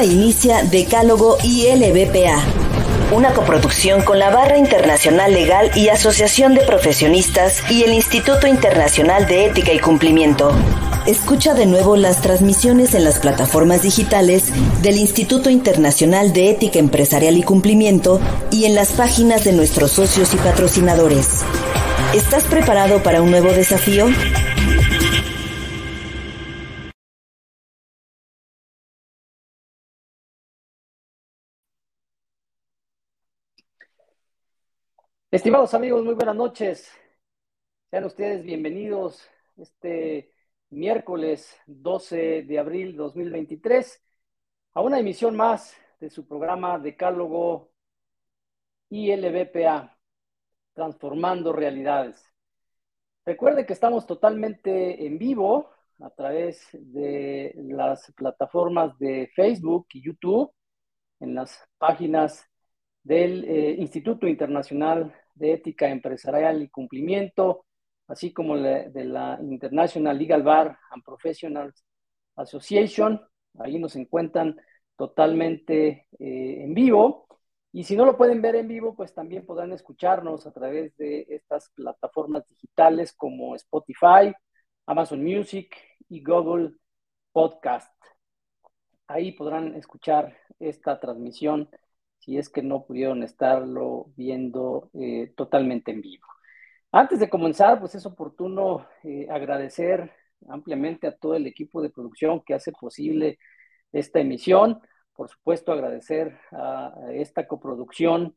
Inicia Decálogo y LBPA, una coproducción con la Barra Internacional Legal y Asociación de Profesionistas y el Instituto Internacional de Ética y Cumplimiento. Escucha de nuevo las transmisiones en las plataformas digitales del Instituto Internacional de Ética Empresarial y Cumplimiento y en las páginas de nuestros socios y patrocinadores. ¿Estás preparado para un nuevo desafío? Estimados amigos, muy buenas noches. Sean ustedes bienvenidos este miércoles 12 de abril 2023 a una emisión más de su programa Decálogo ILBPA, Transformando Realidades. Recuerde que estamos totalmente en vivo a través de las plataformas de Facebook y YouTube, en las páginas del eh, Instituto Internacional de Ética Empresarial y Cumplimiento, así como de la International Legal Bar and Professionals Association. Ahí nos encuentran totalmente eh, en vivo. Y si no lo pueden ver en vivo, pues también podrán escucharnos a través de estas plataformas digitales como Spotify, Amazon Music y Google Podcast. Ahí podrán escuchar esta transmisión si es que no pudieron estarlo viendo eh, totalmente en vivo. Antes de comenzar, pues es oportuno eh, agradecer ampliamente a todo el equipo de producción que hace posible esta emisión. Por supuesto, agradecer a, esta coproducción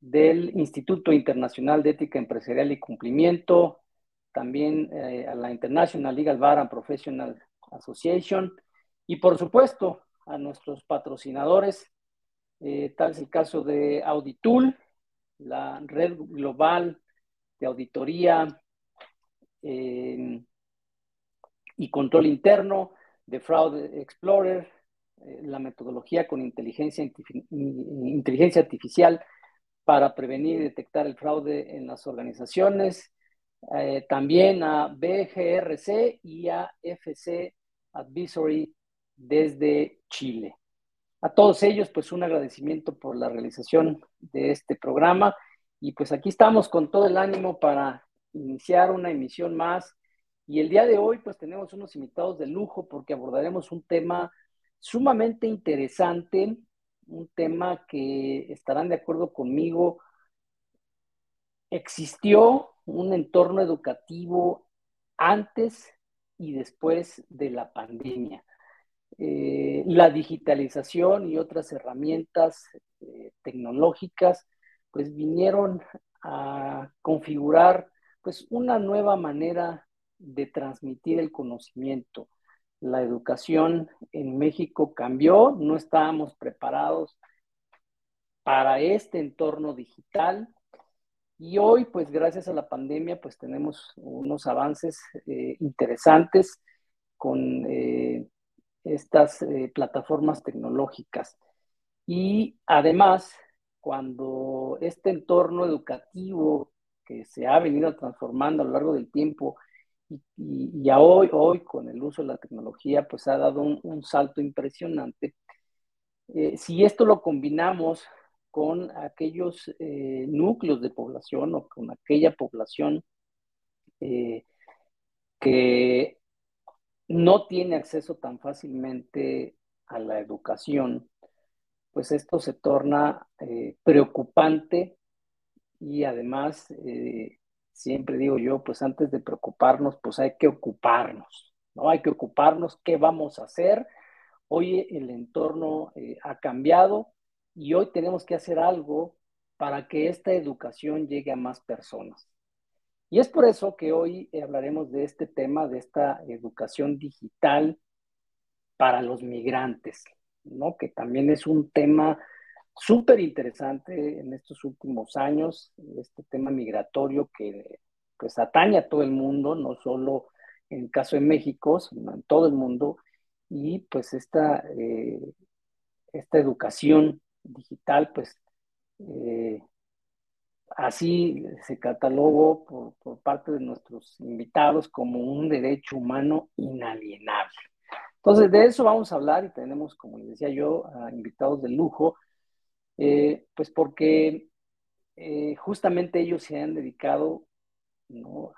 del Instituto Internacional de Ética Empresarial y Cumplimiento, también eh, a la International Legal Bar and Professional Association y por supuesto a nuestros patrocinadores, eh, tal es el caso de Auditool, la red global de auditoría eh, y control interno de Fraud Explorer, eh, la metodología con inteligencia, inteligencia artificial para prevenir y detectar el fraude en las organizaciones, también a BGRC y a FC Advisory desde Chile. A todos ellos, pues un agradecimiento por la realización de este programa y pues aquí estamos con todo el ánimo para iniciar una emisión más. Y el día de hoy pues tenemos unos invitados de lujo porque abordaremos un tema sumamente interesante, un tema que estarán de acuerdo conmigo. Existió un entorno educativo antes y después de la pandemia. Eh, la digitalización y otras herramientas eh, tecnológicas pues vinieron a configurar pues una nueva manera de transmitir el conocimiento. La educación en México cambió, no estábamos preparados para este entorno digital y hoy pues gracias a la pandemia pues tenemos unos avances eh, interesantes con estas eh, plataformas tecnológicas. Y además cuando este entorno educativo que se ha venido transformando a lo largo del tiempo y, ya hoy, hoy con el uso de la tecnología, pues ha dado un, salto impresionante. Eh, si esto lo combinamos con aquellos eh, núcleos de población o con aquella población que no tiene acceso tan fácilmente a la educación, pues esto se torna eh, preocupante y además, eh, siempre digo yo, pues antes de preocuparnos, pues hay que ocuparnos, ¿no? Hay que ocuparnos qué vamos a hacer. Hoy el entorno eh, ha cambiado y hoy tenemos que hacer algo para que esta educación llegue a más personas. Y es por eso que hoy hablaremos de este tema, de esta educación digital para los migrantes. ¿no? que también es un tema súper interesante en estos últimos años, este tema migratorio que pues a todo el mundo, no solo en el caso de México, sino en todo el mundo, y pues esta, eh, esta educación digital, pues eh, así se catalogó por, parte de nuestros invitados como un derecho humano inalienable. Entonces, de eso vamos a hablar y tenemos, como les decía yo, a invitados de lujo, eh, pues porque eh, justamente ellos se han dedicado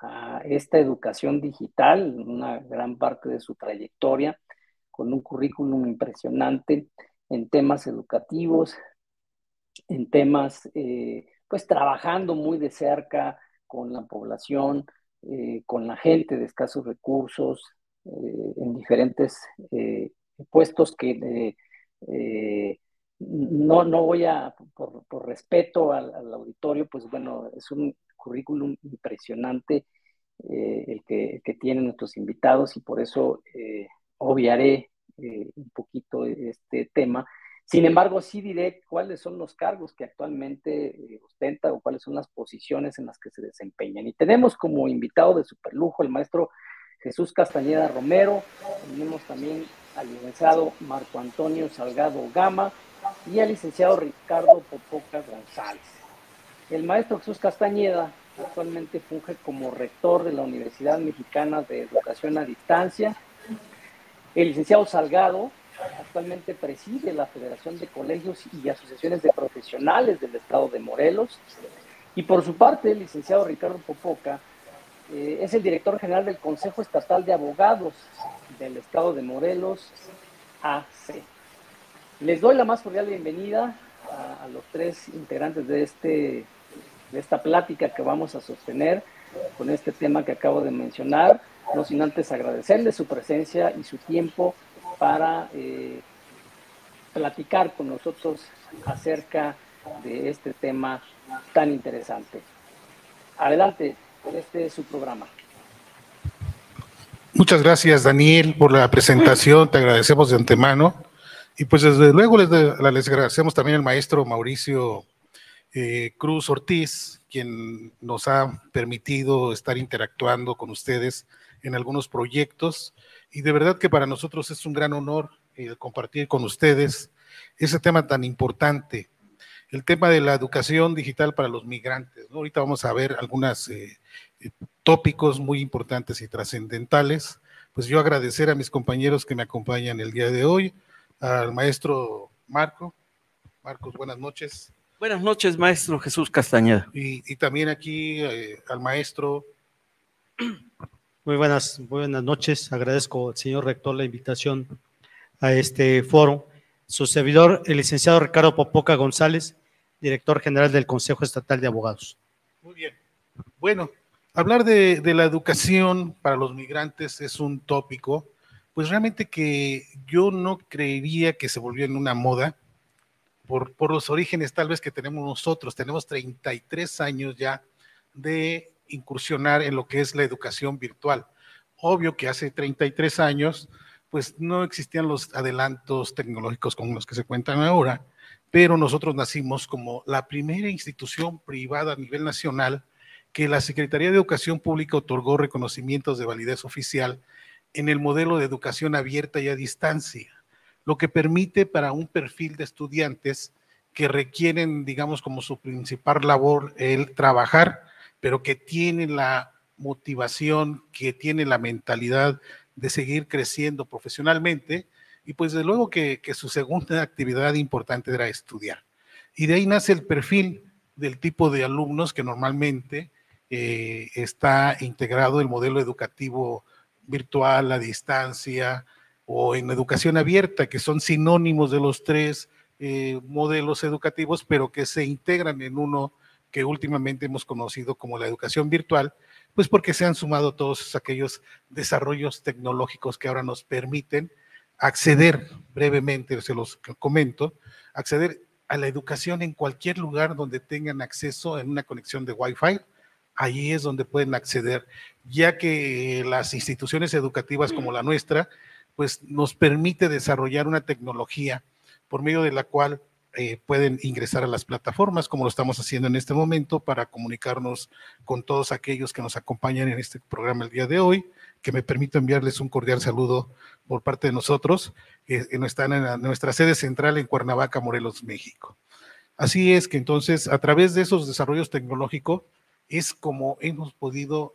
a esta educación digital, una gran parte de su trayectoria, con un currículum impresionante en temas educativos, en temas, eh, pues trabajando muy de cerca con la población, con la gente de escasos recursos, eh, en diferentes eh, puestos que eh, no, no voy a, por, respeto al, auditorio, pues bueno, es un currículum impresionante el, que, que, tienen nuestros invitados y por eso obviaré un poquito este tema. Sin embargo, sí diré cuáles son los cargos que actualmente ostenta o cuáles son las posiciones en las que se desempeñan. Y tenemos como invitado de superlujo el maestro Jesús Castañeda Romero, tenemos también al licenciado Marco Antonio Salgado Gama y al licenciado Ricardo Popocas González. El maestro Jesús Castañeda actualmente funge como rector de la Universidad Mexicana de Educación a Distancia. El licenciado Salgado actualmente preside la Federación de Colegios y Asociaciones de Profesionales del Estado de Morelos. Y por su parte, el licenciado Ricardo Popoca eh, es el director general del Consejo Estatal de Abogados del Estado de Morelos, AC. Les doy la más cordial bienvenida a, los tres integrantes de, este, de esta plática que vamos a sostener con este tema que acabo de mencionar, no sin antes agradecerles su presencia y su tiempo para eh, platicar con nosotros acerca de este tema tan interesante. Adelante, este es su programa. Muchas gracias, Daniel, por la presentación. Te agradecemos de antemano. Y pues desde luego les, les agradecemos también al maestro Mauricio eh, Cruz Ortiz, quien nos ha permitido estar interactuando con ustedes en algunos proyectos. Y de verdad que para nosotros es un gran honor eh, compartir con ustedes ese tema tan importante, el tema de la educación digital para los migrantes. Ahorita vamos a ver algunos eh, tópicos muy importantes y trascendentales. Pues yo agradecer a mis compañeros que me acompañan el día de hoy, al maestro Marco. Marcos, buenas noches. Buenas noches, maestro Jesús Castañeda. Y, también aquí eh, al maestro. Muy buenas, buenas noches. Agradezco al señor rector la invitación a este foro. Su servidor, el licenciado Ricardo Popoca González, director general del Consejo Estatal de Abogados. Muy bien. Bueno, hablar de, la educación para los migrantes es un tópico, pues realmente que yo no creería que se volvió en una moda por los orígenes tal vez que tenemos nosotros. Tenemos 33 años ya de incursionar en lo que es la educación virtual. Obvio que hace 33 años, pues no existían los adelantos tecnológicos con los que se cuentan ahora, pero nosotros nacimos como la primera institución privada a nivel nacional que la Secretaría de Educación Pública otorgó reconocimientos de validez oficial en el modelo de educación abierta y a distancia, lo que permite para un perfil de estudiantes que requieren, digamos, como su principal labor el trabajar, pero que tienen la motivación, que tienen la mentalidad de seguir creciendo profesionalmente, y pues de luego que, su segunda actividad importante era estudiar. Y de ahí nace el perfil del tipo de alumnos que normalmente eh, está integrado el modelo educativo virtual, a distancia o en educación abierta, que son sinónimos de los tres eh, modelos educativos, pero que se integran en uno que últimamente hemos conocido como la educación virtual, pues porque se han sumado todos aquellos desarrollos tecnológicos que ahora nos permiten acceder, brevemente se los comento, acceder a la educación en cualquier lugar donde tengan acceso en una conexión de Wi-Fi. Allí es donde pueden acceder, ya que las instituciones educativas como la nuestra, pues nos permite desarrollar una tecnología por medio de la cual eh, pueden ingresar a las plataformas, como lo estamos haciendo en este momento, para comunicarnos con todos aquellos que nos acompañan en este programa el día de hoy, que me permito enviarles un cordial saludo por parte de nosotros, que están en nuestra sede central en Cuernavaca, Morelos, México. Así es que entonces, a través de esos desarrollos tecnológicos, es como hemos podido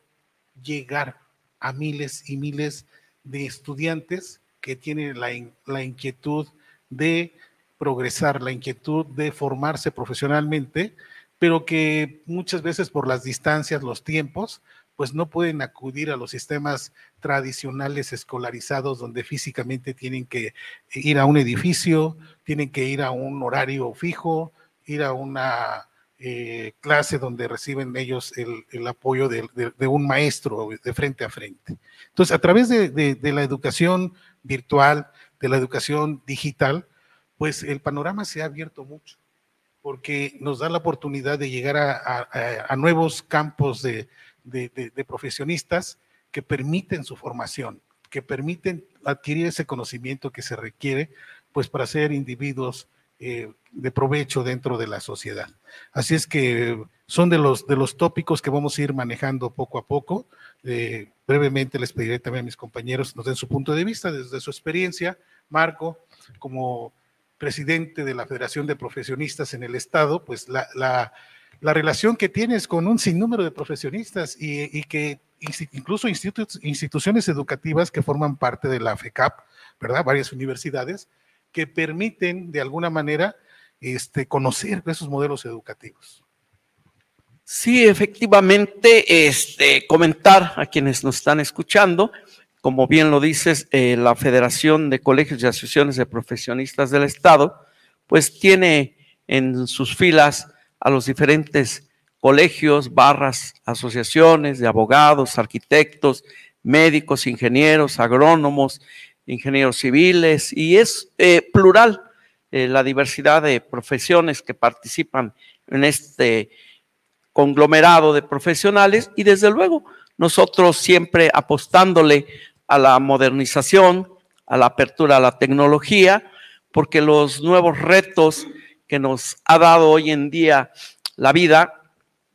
llegar a miles y miles de estudiantes que tiene la, la inquietud de progresar, la inquietud de formarse profesionalmente, pero que muchas veces por las distancias, los tiempos, pues no pueden acudir a los sistemas tradicionales escolarizados donde físicamente tienen que ir a un edificio, tienen que ir a un horario fijo, ir a una eh, clase donde reciben ellos el, apoyo de, un maestro de frente a frente. Entonces, a través de, la educación virtual, de la educación digital, pues el panorama se ha abierto mucho, porque nos da la oportunidad de llegar a nuevos campos de, de, profesionistas que permiten su formación, que permiten adquirir ese conocimiento que se requiere pues para ser individuos eh, de provecho dentro de la sociedad. Así es que son de los, de los tópicos que vamos a ir manejando poco a poco. Eh, brevemente les pediré también a mis compañeros nos den su punto de vista desde su experiencia. Marco, como presidente de la Federación de Profesionistas en el Estado, pues la, la la relación que tienes con un sinnúmero de profesionistas y, que incluso instituciones educativas que forman parte de la FECAP, ¿verdad? Varias universidades que permiten de alguna manera este, conocer esos modelos educativos. Sí, efectivamente, este, comentar a quienes nos están escuchando, como bien lo dices, eh, la Federación de Colegios y Asociaciones de Profesionistas del Estado, pues tiene en sus filas a los diferentes colegios, barras, asociaciones de abogados, arquitectos, médicos, ingenieros, agrónomos, ingenieros civiles, y es eh, plural eh, la diversidad de profesiones que participan en este conglomerado de profesionales y desde luego nosotros siempre apostándole a la modernización, a la apertura a la tecnología, porque los nuevos retos que nos ha dado hoy en día la vida,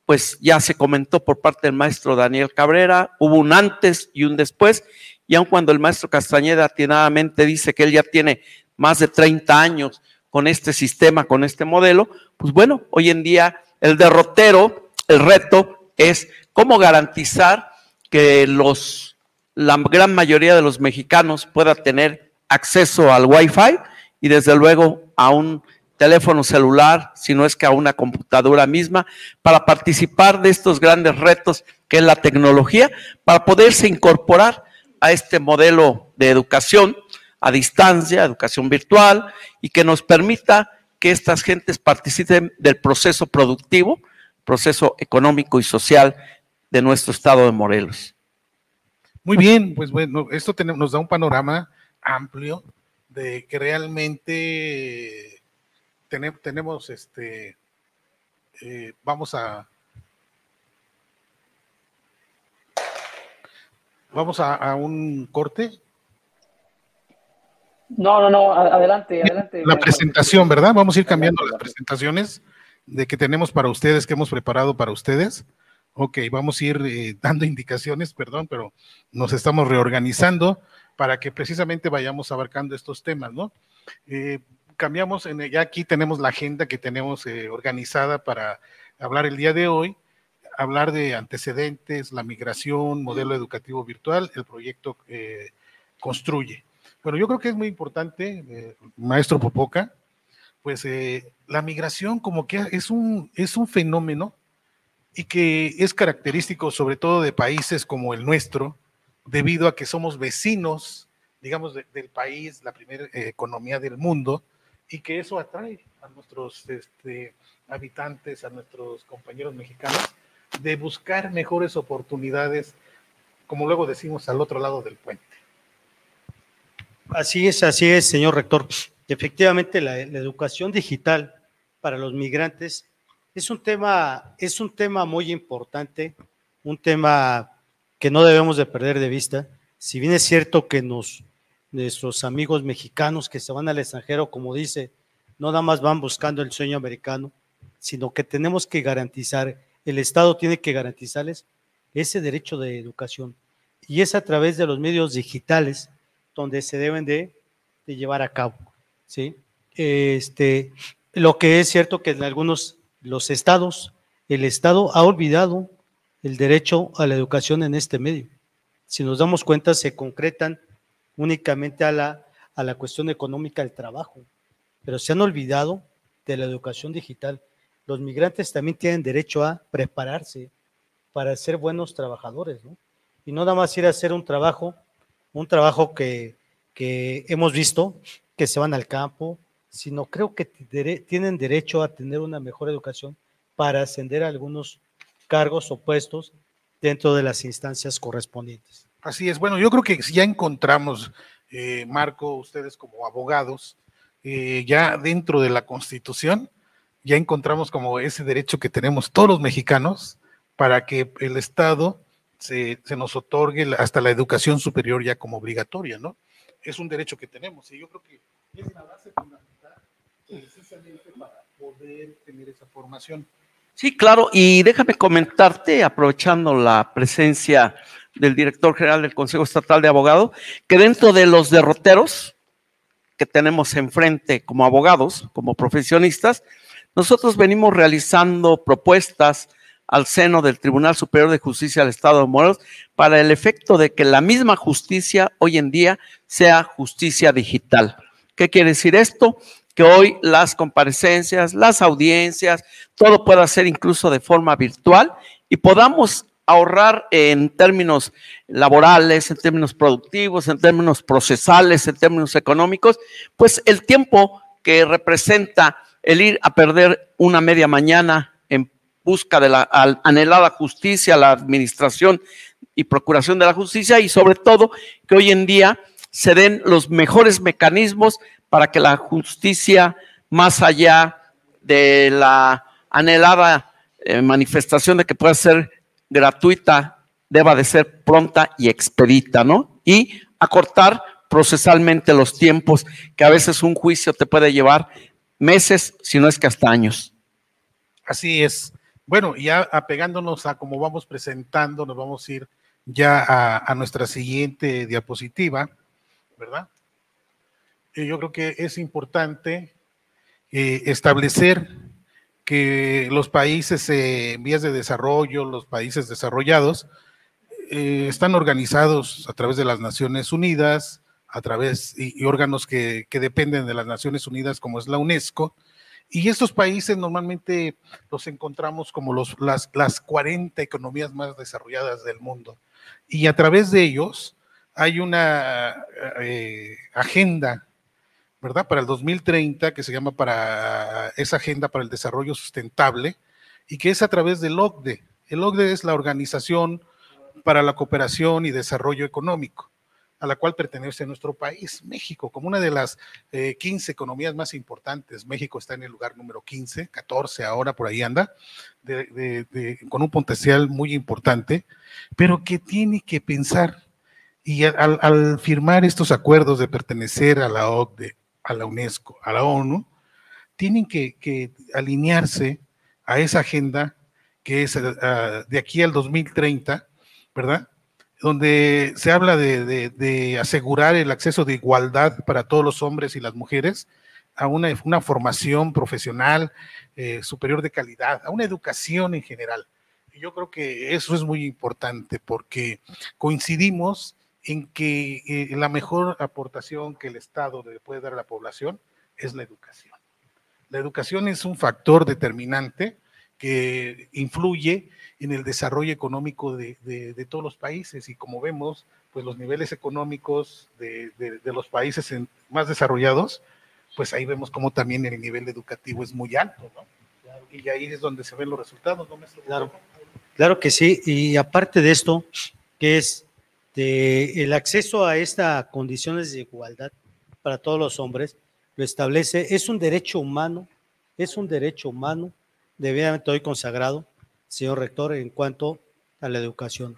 pues ya se comentó por parte del maestro Daniel Cabrera, hubo un antes y un después, y aun cuando el maestro Castañeda atinadamente dice que él ya tiene más de 30 años con este sistema, con este modelo, pues bueno, hoy en día el derrotero, el reto es cómo garantizar que los, la gran mayoría de los mexicanos pueda tener acceso al Wi-Fi y desde luego a un teléfono celular, si no es que a una computadora misma, para participar de estos grandes retos que es la tecnología, para poderse incorporar a este modelo de educación a distancia, educación virtual, y que nos permita que estas gentes participen del proceso productivo, proceso económico y social de nuestro estado de Morelos. Muy bien, pues bueno, esto nos da un panorama amplio de que realmente tenemos, este, eh, vamos a, vamos a, un corte. No, no, no, adelante, adelante. La presentación, ¿verdad? Vamos a ir cambiando las presentaciones de que tenemos para ustedes, que hemos preparado para ustedes. Ok, vamos a ir eh, dando indicaciones, perdón, pero nos estamos reorganizando para que precisamente vayamos abarcando estos temas, ¿no? Eh, cambiamos, en, ya aquí tenemos la agenda que tenemos eh, organizada para hablar el día de hoy, hablar de antecedentes, la migración, modelo educativo virtual, el proyecto construye. Pero yo creo que es muy importante, maestro Popoca, pues la migración como que es un, es un fenómeno y que es característico sobre todo de países como el nuestro, debido a que somos vecinos, digamos, del país, la primera economía del mundo, y que eso atrae a nuestros este, habitantes, a nuestros compañeros mexicanos, de buscar mejores oportunidades, como luego decimos, al otro lado del puente. Así es, así es, señor rector. Efectivamente, la, educación digital para los migrantes es un tema, es un tema muy importante, un tema que no debemos de perder de vista. Si bien es cierto que nos nuestros amigos mexicanos que se van al extranjero, como dice, no nada más van buscando el sueño americano, sino que tenemos que garantizar, el Estado tiene que garantizarles ese derecho de educación. Y es a través de los medios digitales donde se deben de, llevar a cabo. ¿sí? Este, lo que es cierto que en algunos los estados, el Estado ha olvidado el derecho a la educación en este medio. Si nos damos cuenta, se concretan únicamente a la, a la cuestión económica del trabajo, pero se han olvidado de la educación digital. Los migrantes también tienen derecho a prepararse para ser buenos trabajadores, ¿no? Y no nada más ir a hacer un trabajo, un trabajo que, que hemos visto, que se van al campo, sino creo que tienen derecho a tener una mejor educación para ascender a algunos cargos o puestos dentro de las instancias correspondientes. Así es. Bueno, yo creo que ya encontramos, eh, Marco, ustedes como abogados, eh, ya dentro de la Constitución, ya encontramos como ese derecho que tenemos todos los mexicanos para que el Estado se, se, nos otorgue hasta la educación superior ya como obligatoria, ¿no? Es un derecho que tenemos y yo creo que es la base fundamental para poder tener esa formación. Sí, claro, y déjame comentarte, aprovechando la presencia del director general del Consejo Estatal de Abogados, que dentro de los derroteros que tenemos enfrente como abogados, como profesionistas, nosotros venimos realizando propuestas al seno del Tribunal Superior de Justicia del Estado de Morelos para el efecto de que la misma justicia hoy en día sea justicia digital. ¿Qué quiere decir esto? Que hoy las comparecencias, las audiencias, todo pueda ser incluso de forma virtual y podamos ahorrar en términos laborales, en términos productivos, en términos procesales, en términos económicos, pues el tiempo que representa el ir a perder una media mañana en busca de la anhelada justicia, la administración y procuración de la justicia y sobre todo que hoy en día se den los mejores mecanismos para que la justicia, más allá de la anhelada eh, manifestación de que pueda ser gratuita, deba de ser pronta y expedita, ¿no? Y acortar procesalmente los tiempos, que a veces un juicio te puede llevar meses, si no es que hasta años. Así es. Bueno, ya apegándonos a cómo vamos presentando, nos vamos a ir ya a, a nuestra siguiente diapositiva, ¿verdad? Yo creo que es importante eh, establecer que los países en vías de desarrollo, los países desarrollados, eh, están organizados a través de las Naciones Unidas, a través y, órganos que, dependen de las Naciones Unidas, como es la UNESCO. Y estos países normalmente los encontramos como los, las, las 40 economías más desarrolladas del mundo. Y a través de ellos hay una eh, agenda ¿verdad? Para el 2030, que se llama para esa agenda para el desarrollo sustentable, y que es a través del OCDE. El OCDE es la Organización para la Cooperación y Desarrollo Económico, a la cual pertenece nuestro país, México, como una de las 15 eh, economías más importantes. México está en el lugar número 15, 14 ahora, por ahí anda, con un potencial muy importante, pero que tiene que pensar, y al, al firmar estos acuerdos de pertenecer a la OCDE, a la UNESCO, a la ONU, tienen que, alinearse a esa agenda que es ah, de aquí al 2030, ¿verdad? Donde se habla de, asegurar el acceso de igualdad para todos los hombres y las mujeres a una, formación profesional eh, superior de calidad, a una educación en general. Yo creo que eso es muy importante porque coincidimos en que eh, la mejor aportación que el Estado le puede dar a la población es la educación. La educación es un factor determinante que influye en el desarrollo económico de, todos los países y como vemos, pues los niveles económicos de, los países más desarrollados, pues ahí vemos como también el nivel educativo es muy alto, ¿no? Y ahí es donde se ven los resultados, ¿no, Claro, claro que sí, y aparte de esto, que es el acceso a estas condiciones de igualdad para todos los hombres, lo establece, es un derecho humano, es un derecho humano debidamente hoy consagrado, señor rector, en cuanto a la educación.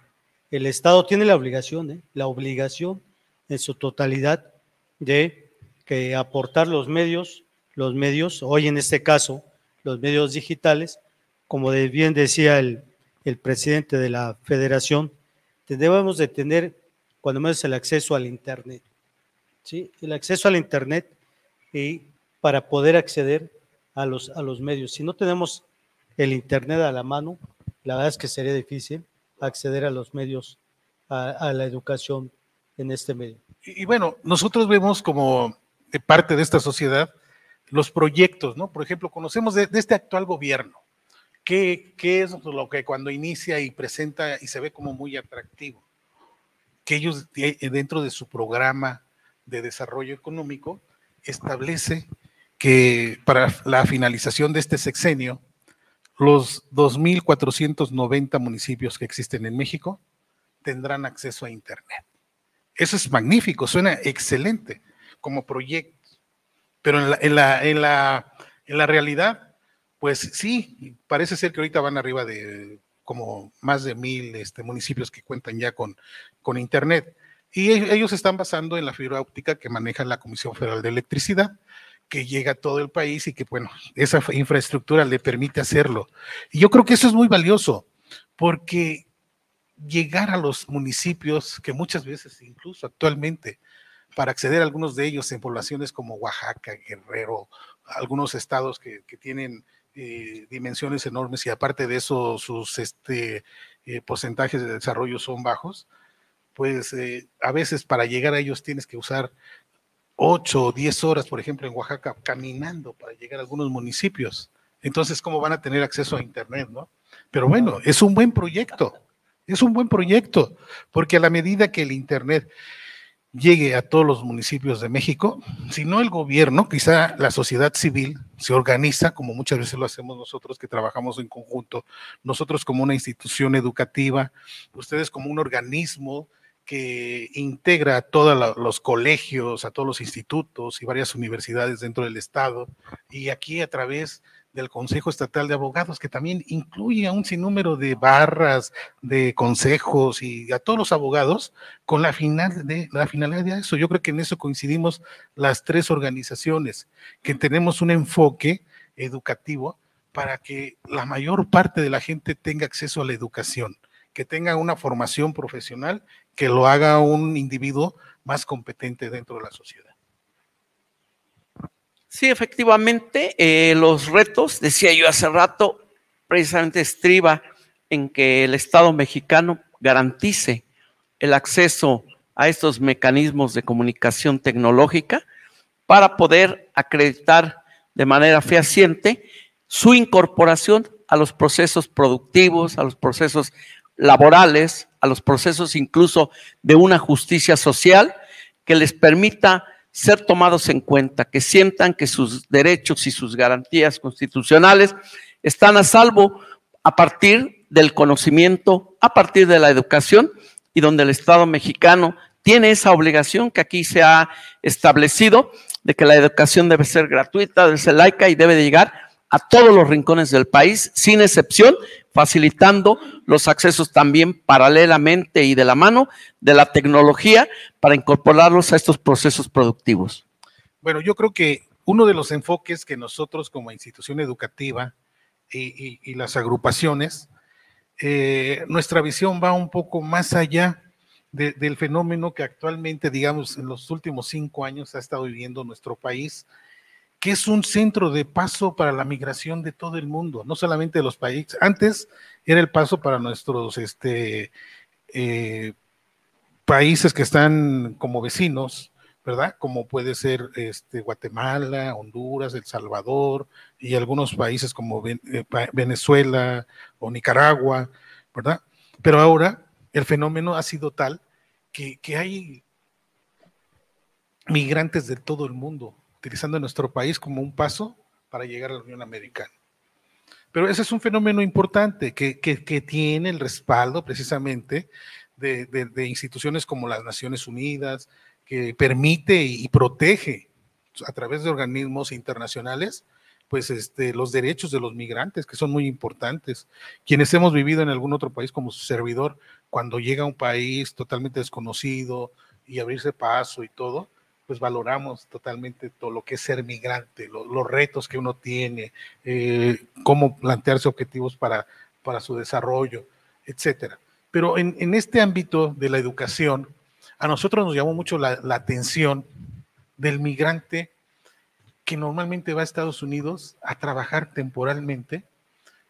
El Estado tiene la obligación, ¿eh? la obligación en su totalidad de que aportar los medios, los medios, hoy en este caso, los medios digitales, como bien decía el, el presidente de la federación, debemos de tener cuando menos el acceso al Internet. ¿sí? El acceso al Internet y para poder acceder a los, a los medios. Si no tenemos el Internet a la mano, la verdad es que sería difícil acceder a los medios, a, la educación en este medio. Y, bueno, nosotros vemos como parte de esta sociedad los proyectos, ¿no? Por ejemplo, conocemos de, este actual gobierno, ¿qué, ¿qué, es lo que cuando inicia y presenta y se ve como muy atractivo? Que ellos dentro de su programa de desarrollo económico establece que para la finalización de este sexenio, los 2.490 municipios que existen en México tendrán acceso a Internet. Eso es magnífico, suena excelente como proyecto. Pero en la, en la, en la, en la realidad, pues sí, parece ser que ahorita van arriba de como más de mil este, municipios que cuentan ya con, con Internet. Y ellos están basando en la fibra óptica que maneja la Comisión Federal de Electricidad, que llega a todo el país y que, bueno, esa infraestructura le permite hacerlo. Y yo creo que eso es muy valioso, porque llegar a los municipios que muchas veces, incluso actualmente, para acceder a algunos de ellos en poblaciones como Oaxaca, Guerrero, algunos estados que, tienen eh, dimensiones enormes y aparte de eso sus este, eh, porcentajes de desarrollo son bajos, pues eh, a veces para llegar a ellos tienes que usar 8 o 10 horas, por ejemplo, en Oaxaca, caminando para llegar a algunos municipios. Entonces, ¿cómo van a tener acceso a Internet, no? Pero bueno, es un buen proyecto. Es un buen proyecto, porque a la medida que el Internet llegue a todos los municipios de México, si no el gobierno, quizá la sociedad civil se organiza, como muchas veces lo hacemos nosotros que trabajamos en conjunto, nosotros como una institución educativa, ustedes como un organismo que integra a todos los colegios, a todos los institutos y varias universidades dentro del estado, y aquí a través del Consejo Estatal de Abogados, que también incluye a un sinnúmero de barras, de consejos y a todos los abogados con la, final de, la finalidad de eso. Yo creo que en eso coincidimos las tres organizaciones, que tenemos un enfoque educativo para que la mayor parte de la gente tenga acceso a la educación, que tenga una formación profesional, que lo haga un individuo más competente dentro de la sociedad. Sí, efectivamente, eh, los retos, decía yo hace rato, precisamente estriba en que el Estado mexicano garantice el acceso a estos mecanismos de comunicación tecnológica para poder acreditar de manera fehaciente su incorporación a los procesos productivos, a los procesos laborales, a los procesos incluso de una justicia social que les permita ser tomados en cuenta, que sientan que sus derechos y sus garantías constitucionales están a salvo a partir del conocimiento, a partir de la educación y donde el Estado mexicano tiene esa obligación que aquí se ha establecido de que la educación debe ser gratuita, debe ser laica y debe de llegar a todos los rincones del país, sin excepción, facilitando los accesos también paralelamente y de la mano de la tecnología para incorporarlos a estos procesos productivos. Bueno, yo creo que uno de los enfoques que nosotros como institución educativa y, las agrupaciones, eh, nuestra visión va un poco más allá del fenómeno que actualmente, digamos, en los últimos cinco años ha estado viviendo nuestro país, que es un centro de paso para la migración de todo el mundo, no solamente de los países. Antes era el paso para nuestros este, eh, países que están como vecinos, ¿verdad? Como puede ser este, Guatemala, Honduras, El Salvador y algunos países como eh, Venezuela o Nicaragua, ¿verdad? Pero ahora el fenómeno ha sido tal que, que hay migrantes de todo el mundo utilizando nuestro país como un paso para llegar a la Unión Americana. Pero ese es un fenómeno importante que, tiene el respaldo precisamente de, de, instituciones como las Naciones Unidas, que permite y protege a través de organismos internacionales pues este, los derechos de los migrantes, que son muy importantes. Quienes hemos vivido en algún otro país como su servidor, cuando llega a un país totalmente desconocido y abrirse paso y todo, pues valoramos totalmente todo lo que es ser migrante, los retos que uno tiene, eh, cómo plantearse objetivos para, para su desarrollo, etcétera. Pero en, en, este ámbito de la educación, a nosotros nos llamó mucho la, la atención del migrante que normalmente va a Estados Unidos a trabajar temporalmente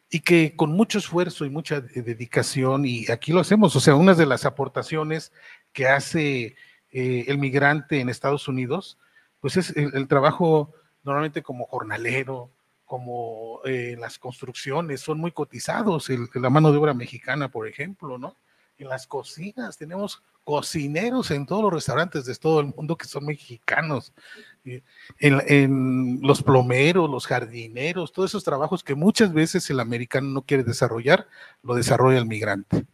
y que con mucho esfuerzo y mucha dedicación, y aquí lo hacemos, o sea, una de las aportaciones que hace eh, el migrante en Estados Unidos, pues es el, trabajo normalmente como jornalero, como eh, las construcciones, son muy cotizados, la mano de obra mexicana, por ejemplo, ¿no? En las cocinas tenemos cocineros en todos los restaurantes de todo el mundo que son mexicanos, en, los plomeros, los jardineros, todos esos trabajos que muchas veces el americano no quiere desarrollar, lo desarrolla el migrante.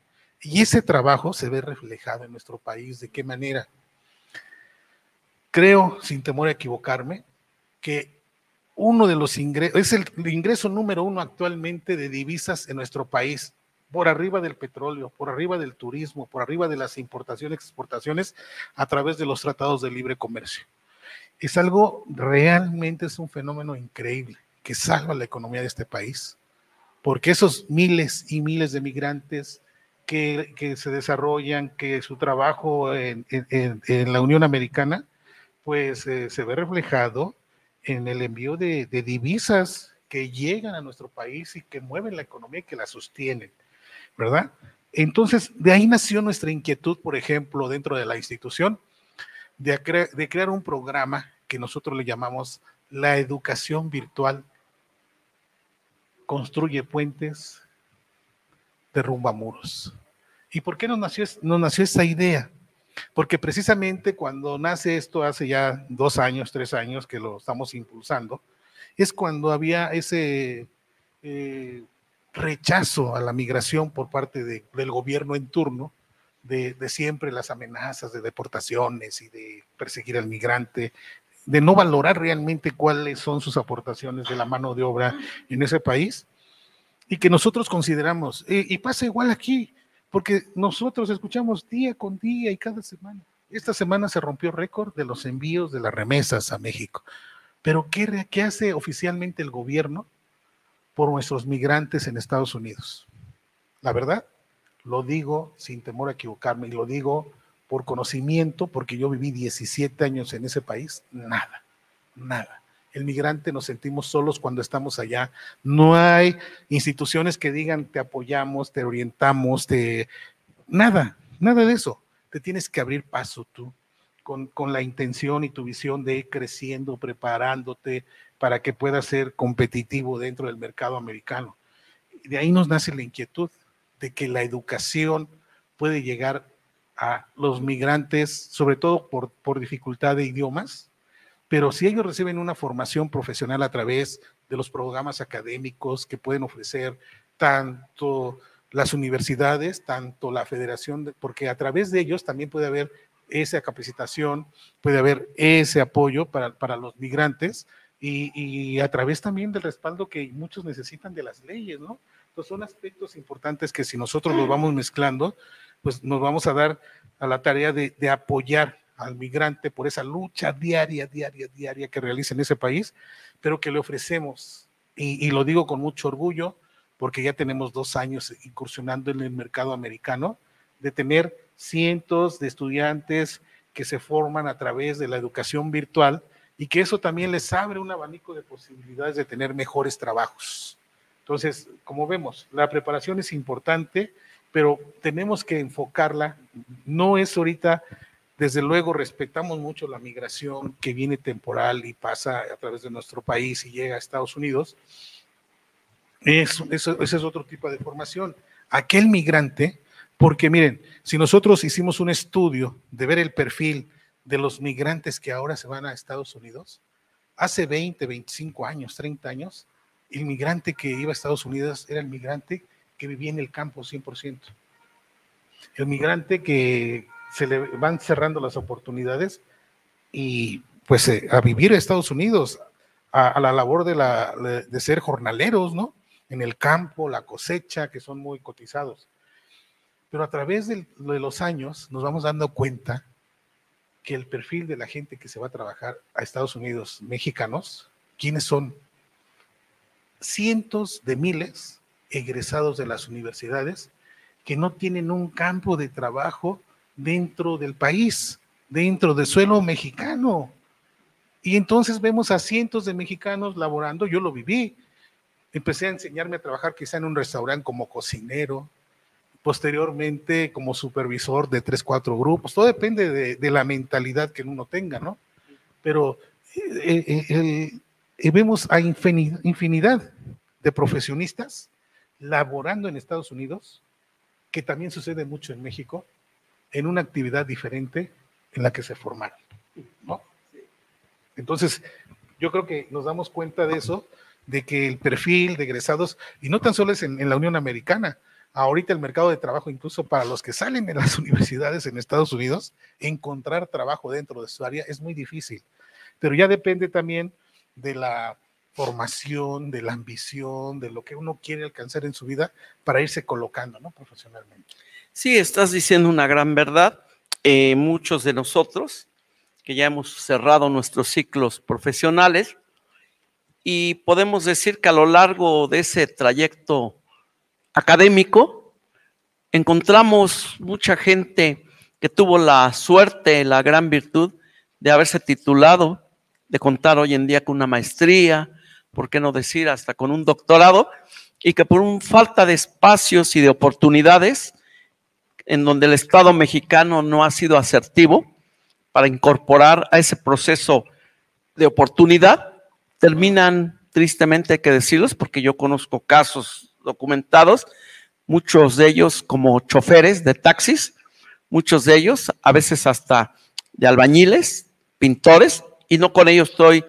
Y ese trabajo se ve reflejado en nuestro país. ¿De qué manera? Creo, sin temor a equivocarme, que uno de los ingresos, es el ingreso número uno actualmente de divisas en nuestro país por arriba del petróleo, por arriba del turismo, por arriba de las importaciones, exportaciones, a través de los tratados de libre comercio. Es algo realmente, es un fenómeno increíble que salva la economía de este país, porque esos miles y miles de migrantes que, se desarrollan, que su trabajo en, la Unión Americana, pues eh, se ve reflejado en el envío de, divisas que llegan a nuestro país y que mueven la economía y que la sostienen. ¿verdad? Entonces, de ahí nació nuestra inquietud, por ejemplo, dentro de la institución, de, crear un programa que nosotros le llamamos la educación virtual. Construye puentes, derrumba muros. ¿Y por qué nos nació, nos nació esa idea? Porque precisamente cuando nace esto, hace ya dos años, tres años que lo estamos impulsando, es cuando había ese eh, rechazo a la migración por parte del gobierno en turno, de, siempre las amenazas de deportaciones y de perseguir al migrante, de no valorar realmente cuáles son sus aportaciones de la mano de obra en ese país, y que nosotros consideramos, y pasa igual aquí, porque nosotros escuchamos día con día y cada semana. Esta semana se rompió récord de los envíos de las remesas a México. Pero ¿qué, qué hace oficialmente el gobierno? por nuestros migrantes en Estados Unidos. La verdad, lo digo sin temor a equivocarme y lo digo por conocimiento, porque yo viví 17 años en ese país, nada, nada. El migrante nos sentimos solos cuando estamos allá. No hay instituciones que digan te apoyamos, te orientamos, te... Nada, nada de eso. Te tienes que abrir paso tú, con, con la intención y tu visión de ir creciendo, preparándote, para que pueda ser competitivo dentro del mercado americano. De ahí nos nace la inquietud de que la educación puede llegar a los migrantes, sobre todo por, por dificultad de idiomas, pero si ellos reciben una formación profesional a través de los programas académicos que pueden ofrecer tanto las universidades, tanto la federación, porque a través de ellos también puede haber esa capacitación, puede haber ese apoyo para, para los migrantes, y, a través también del respaldo que muchos necesitan de las leyes, ¿no? Entonces son aspectos importantes que si nosotros los vamos mezclando, pues nos vamos a dar a la tarea de, apoyar al migrante por esa lucha diaria, diaria, diaria que realiza en ese país, pero que le ofrecemos, y, lo digo con mucho orgullo, porque ya tenemos dos años incursionando en el mercado americano, de tener cientos de estudiantes que se forman a través de la educación virtual y que eso también les abre un abanico de posibilidades de tener mejores trabajos. Entonces, como vemos, la preparación es importante, pero tenemos que enfocarla. No es ahorita, desde luego, respetamos mucho la migración que viene temporal y pasa a través de nuestro país y llega a Estados Unidos. Eso, ese es otro tipo de formación. Aquel migrante, porque miren, si nosotros hicimos un estudio de ver el perfil de los migrantes que ahora se van a Estados Unidos. Hace 20, 25 años, 30 años, el migrante que iba a Estados Unidos era el migrante que vivía en el campo 100%. El migrante que se le van cerrando las oportunidades y pues eh, a vivir a Estados Unidos, a, la labor de, la, de ser jornaleros, ¿no? En el campo, la cosecha, que son muy cotizados. Pero a través de los años nos vamos dando cuenta que el perfil de la gente que se va a trabajar a Estados Unidos, mexicanos, ¿quiénes son? Cientos de miles egresados de las universidades que no tienen un campo de trabajo dentro del país, dentro del suelo mexicano. Y entonces vemos a cientos de mexicanos laborando, yo lo viví, empecé a enseñarme a trabajar quizá en un restaurante como cocinero, posteriormente como supervisor de tres, cuatro grupos. Todo depende de, la mentalidad que uno tenga, ¿no? Pero eh, eh, eh, vemos a infinidad de profesionistas laborando en Estados Unidos, que también sucede mucho en México, en una actividad diferente en la que se formaron, ¿no? Entonces, yo creo que nos damos cuenta de eso, de que el perfil de egresados, y no tan solo es en, la Unión Americana, ahorita el mercado de trabajo, incluso para los que salen de las universidades en Estados Unidos, encontrar trabajo dentro de su área es muy difícil. Pero ya depende también de la formación, de la ambición, de lo que uno quiere alcanzar en su vida para irse colocando, ¿no? Profesionalmente. Sí, estás diciendo una gran verdad. Eh, muchos de nosotros que ya hemos cerrado nuestros ciclos profesionales y podemos decir que a lo largo de ese trayecto académico encontramos mucha gente que tuvo la suerte, la gran virtud de haberse titulado, de contar hoy en día con una maestría, por qué no decir hasta con un doctorado, y que por un falta de espacios y de oportunidades, en donde el Estado mexicano no ha sido asertivo para incorporar a ese proceso de oportunidad, terminan tristemente, hay que decirlos, porque yo conozco casos documentados, muchos de ellos como choferes de taxis, muchos de ellos a veces hasta de albañiles, pintores, y no con ellos estoy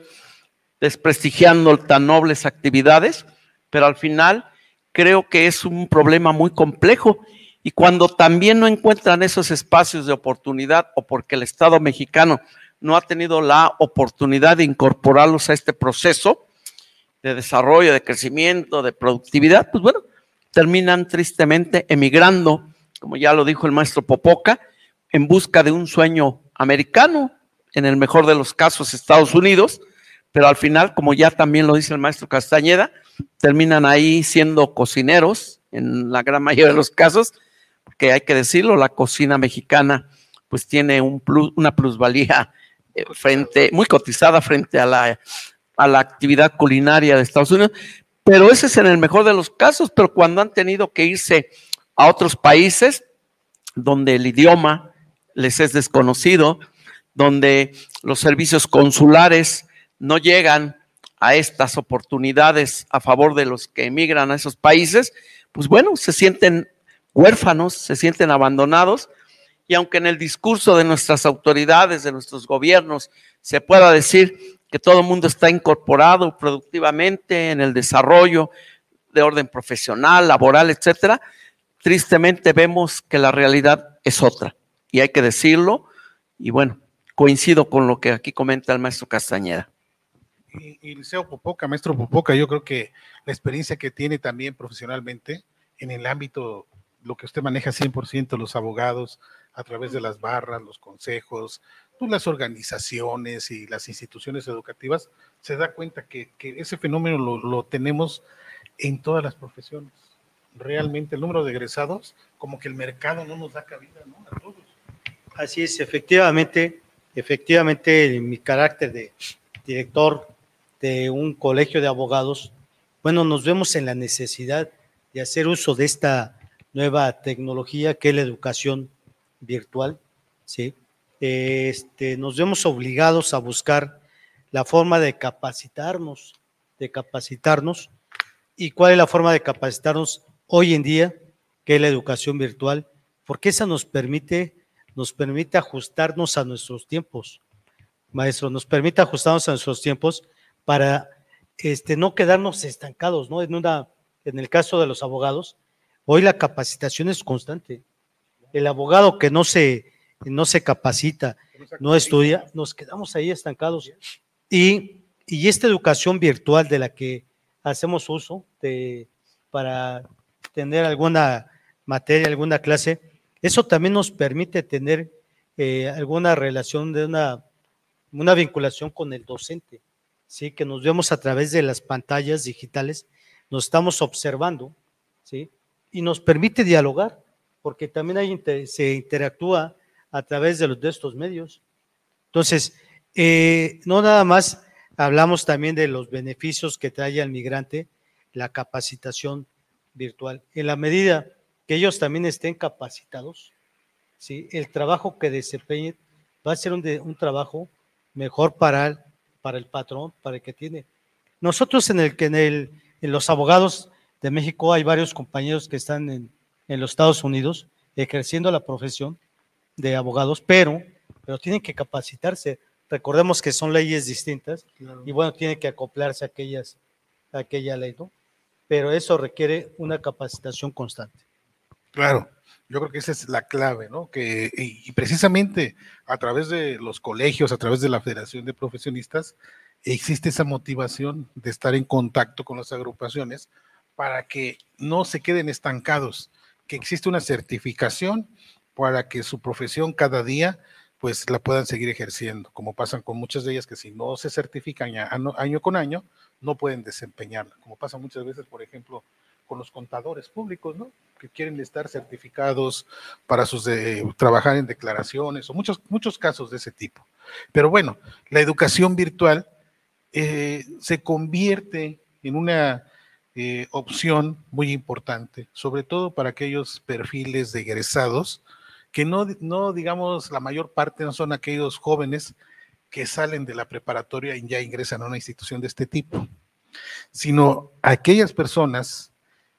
desprestigiando tan nobles actividades, pero al final creo que es un problema muy complejo y cuando también no encuentran esos espacios de oportunidad o porque el Estado mexicano no ha tenido la oportunidad de incorporarlos a este proceso de desarrollo, de crecimiento, de productividad, pues bueno, terminan tristemente emigrando, como ya lo dijo el maestro Popoca, en busca de un sueño americano, en el mejor de los casos Estados Unidos, pero al final, como ya también lo dice el maestro Castañeda, terminan ahí siendo cocineros en la gran mayoría de los casos, porque hay que decirlo, la cocina mexicana pues tiene un plus, una plusvalía eh, frente, muy cotizada frente a la, a la actividad culinaria de Estados Unidos, pero ese es en el mejor de los casos, pero cuando han tenido que irse a otros países donde el idioma les es desconocido, donde los servicios consulares no llegan a estas oportunidades a favor de los que emigran a esos países, pues bueno, se sienten huérfanos, se sienten abandonados. Y aunque en el discurso de nuestras autoridades, de nuestros gobiernos, se pueda decir que todo el mundo está incorporado productivamente en el desarrollo de orden profesional, laboral, etcétera, tristemente vemos que la realidad es otra. Y hay que decirlo. Y bueno, coincido con lo que aquí comenta el maestro Castañeda. Y, Liceo Popoca, maestro Popoca, yo creo que la experiencia que tiene también profesionalmente en el ámbito, lo que usted maneja 100%, los abogados, a través de las barras, los consejos, pues, las organizaciones y las instituciones educativas, se da cuenta que, ese fenómeno lo, tenemos en todas las profesiones. Realmente el número de egresados, como que el mercado no nos da cabida ¿no? a todos. Así es, efectivamente, efectivamente, mi carácter de director de un colegio de abogados, bueno, nos vemos en la necesidad de hacer uso de esta nueva tecnología que es la educación virtual, ¿sí? Este, nos vemos obligados a buscar la forma de capacitarnos, de capacitarnos. ¿Y cuál es la forma de capacitarnos hoy en día, que es la educación virtual? Porque esa nos permite, nos permite ajustarnos a nuestros tiempos. Maestro, nos permite ajustarnos a nuestros tiempos para este, no quedarnos estancados, ¿no? En, una, en el caso de los abogados, hoy la capacitación es constante. El abogado que no se, no se capacita, no estudia, nos quedamos ahí estancados. Y, y esta educación virtual de la que hacemos uso de, para tener alguna materia, alguna clase, eso también nos permite tener eh, alguna relación de una, una vinculación con el docente. ¿sí? que nos vemos a través de las pantallas digitales, nos estamos observando, ¿sí? Y nos permite dialogar, porque también hay, se interactúa a través de, estos medios. Entonces, eh, no nada más hablamos también de los beneficios que trae al migrante la capacitación virtual. En la medida que ellos también estén capacitados, ¿sí? el trabajo que desempeñen va a ser un, un trabajo mejor para el, para el patrón, para el que tiene. Nosotros en, el, en, el, en los abogados de México hay varios compañeros que están en, en los Estados Unidos ejerciendo la profesión de abogados, pero, pero tienen que capacitarse. Recordemos que son leyes distintas claro. y bueno, tienen que acoplarse a, aquellas, a aquella ley, ¿no? Pero eso requiere una capacitación constante. Claro, yo creo que esa es la clave, ¿no? Que, y, y precisamente a través de los colegios, a través de la Federación de Profesionistas, existe esa motivación de estar en contacto con las agrupaciones para que no se queden estancados, que existe una certificación para que su profesión cada día pues la puedan seguir ejerciendo, como pasan con muchas de ellas que si no se certifican año, año con año, no pueden desempeñarla, como pasa muchas veces, por ejemplo, con los contadores públicos, ¿no? Que quieren estar certificados para sus de, trabajar en declaraciones o muchos, muchos casos de ese tipo. Pero bueno, la educación virtual eh, se convierte en una eh, opción muy importante, sobre todo para aquellos perfiles de egresados que no, no, digamos, la mayor parte no son aquellos jóvenes que salen de la preparatoria y ya ingresan a una institución de este tipo, sino aquellas personas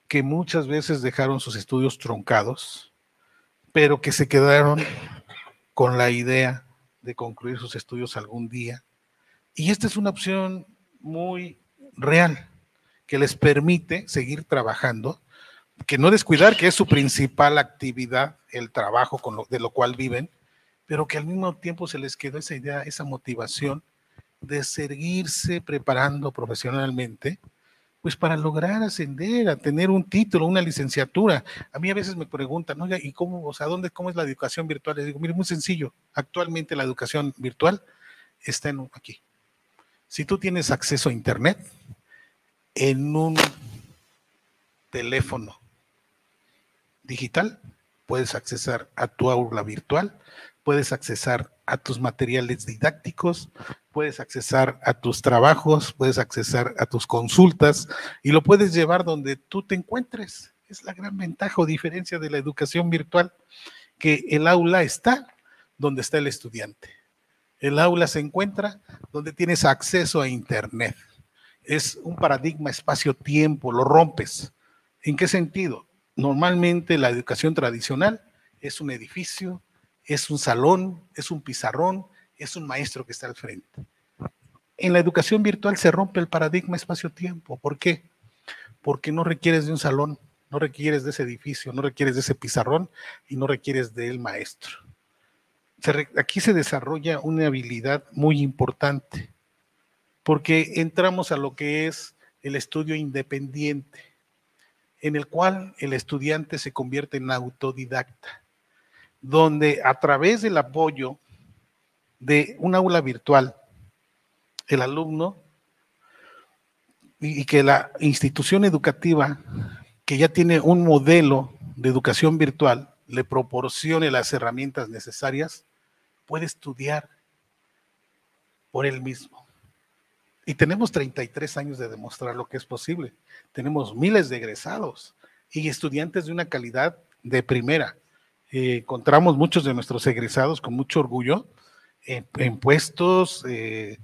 que muchas veces dejaron sus estudios truncados, pero que se quedaron con la idea de concluir sus estudios algún día. Y esta es una opción muy real que les permite seguir trabajando, que no descuidar que es su principal actividad, el trabajo de lo cual viven, pero que al mismo tiempo se les quedó esa idea, esa motivación de seguirse preparando profesionalmente, pues para lograr ascender, a tener un título, una licenciatura. A mí a veces me preguntan, oiga, ¿y cómo, o sea, dónde, cómo es la educación virtual? Les digo, mire, muy sencillo. Actualmente la educación virtual está aquí. Si tú tienes acceso a Internet en un teléfono digital, puedes accesar a tu aula virtual, puedes accesar a tus materiales didácticos, puedes accesar a tus trabajos, puedes accesar a tus consultas y lo puedes llevar donde tú te encuentres. Es la gran ventaja o diferencia de la educación virtual, que el aula está donde está el estudiante. El aula se encuentra donde tienes acceso a Internet. Es un paradigma espacio-tiempo, lo rompes. ¿En qué sentido? Normalmente la educación tradicional es un edificio, es un salón, es un pizarrón, es un maestro que está al frente. En la educación virtual se rompe el paradigma espacio-tiempo. ¿Por qué? Porque no requieres de un salón, no requieres de ese edificio, no requieres de ese pizarrón y no requieres del maestro. Aquí se desarrolla una habilidad muy importante, porque entramos a lo que es el estudio independiente, en el cual el estudiante se convierte en autodidacta donde a través del apoyo de un aula virtual, el alumno y que la institución educativa que ya tiene un modelo de educación virtual le proporcione las herramientas necesarias, puede estudiar por él mismo. Y tenemos 33 años de demostrar lo que es posible. Tenemos miles de egresados y estudiantes de una calidad de primera. Eh, encontramos muchos de nuestros egresados con mucho orgullo en, puestos eh,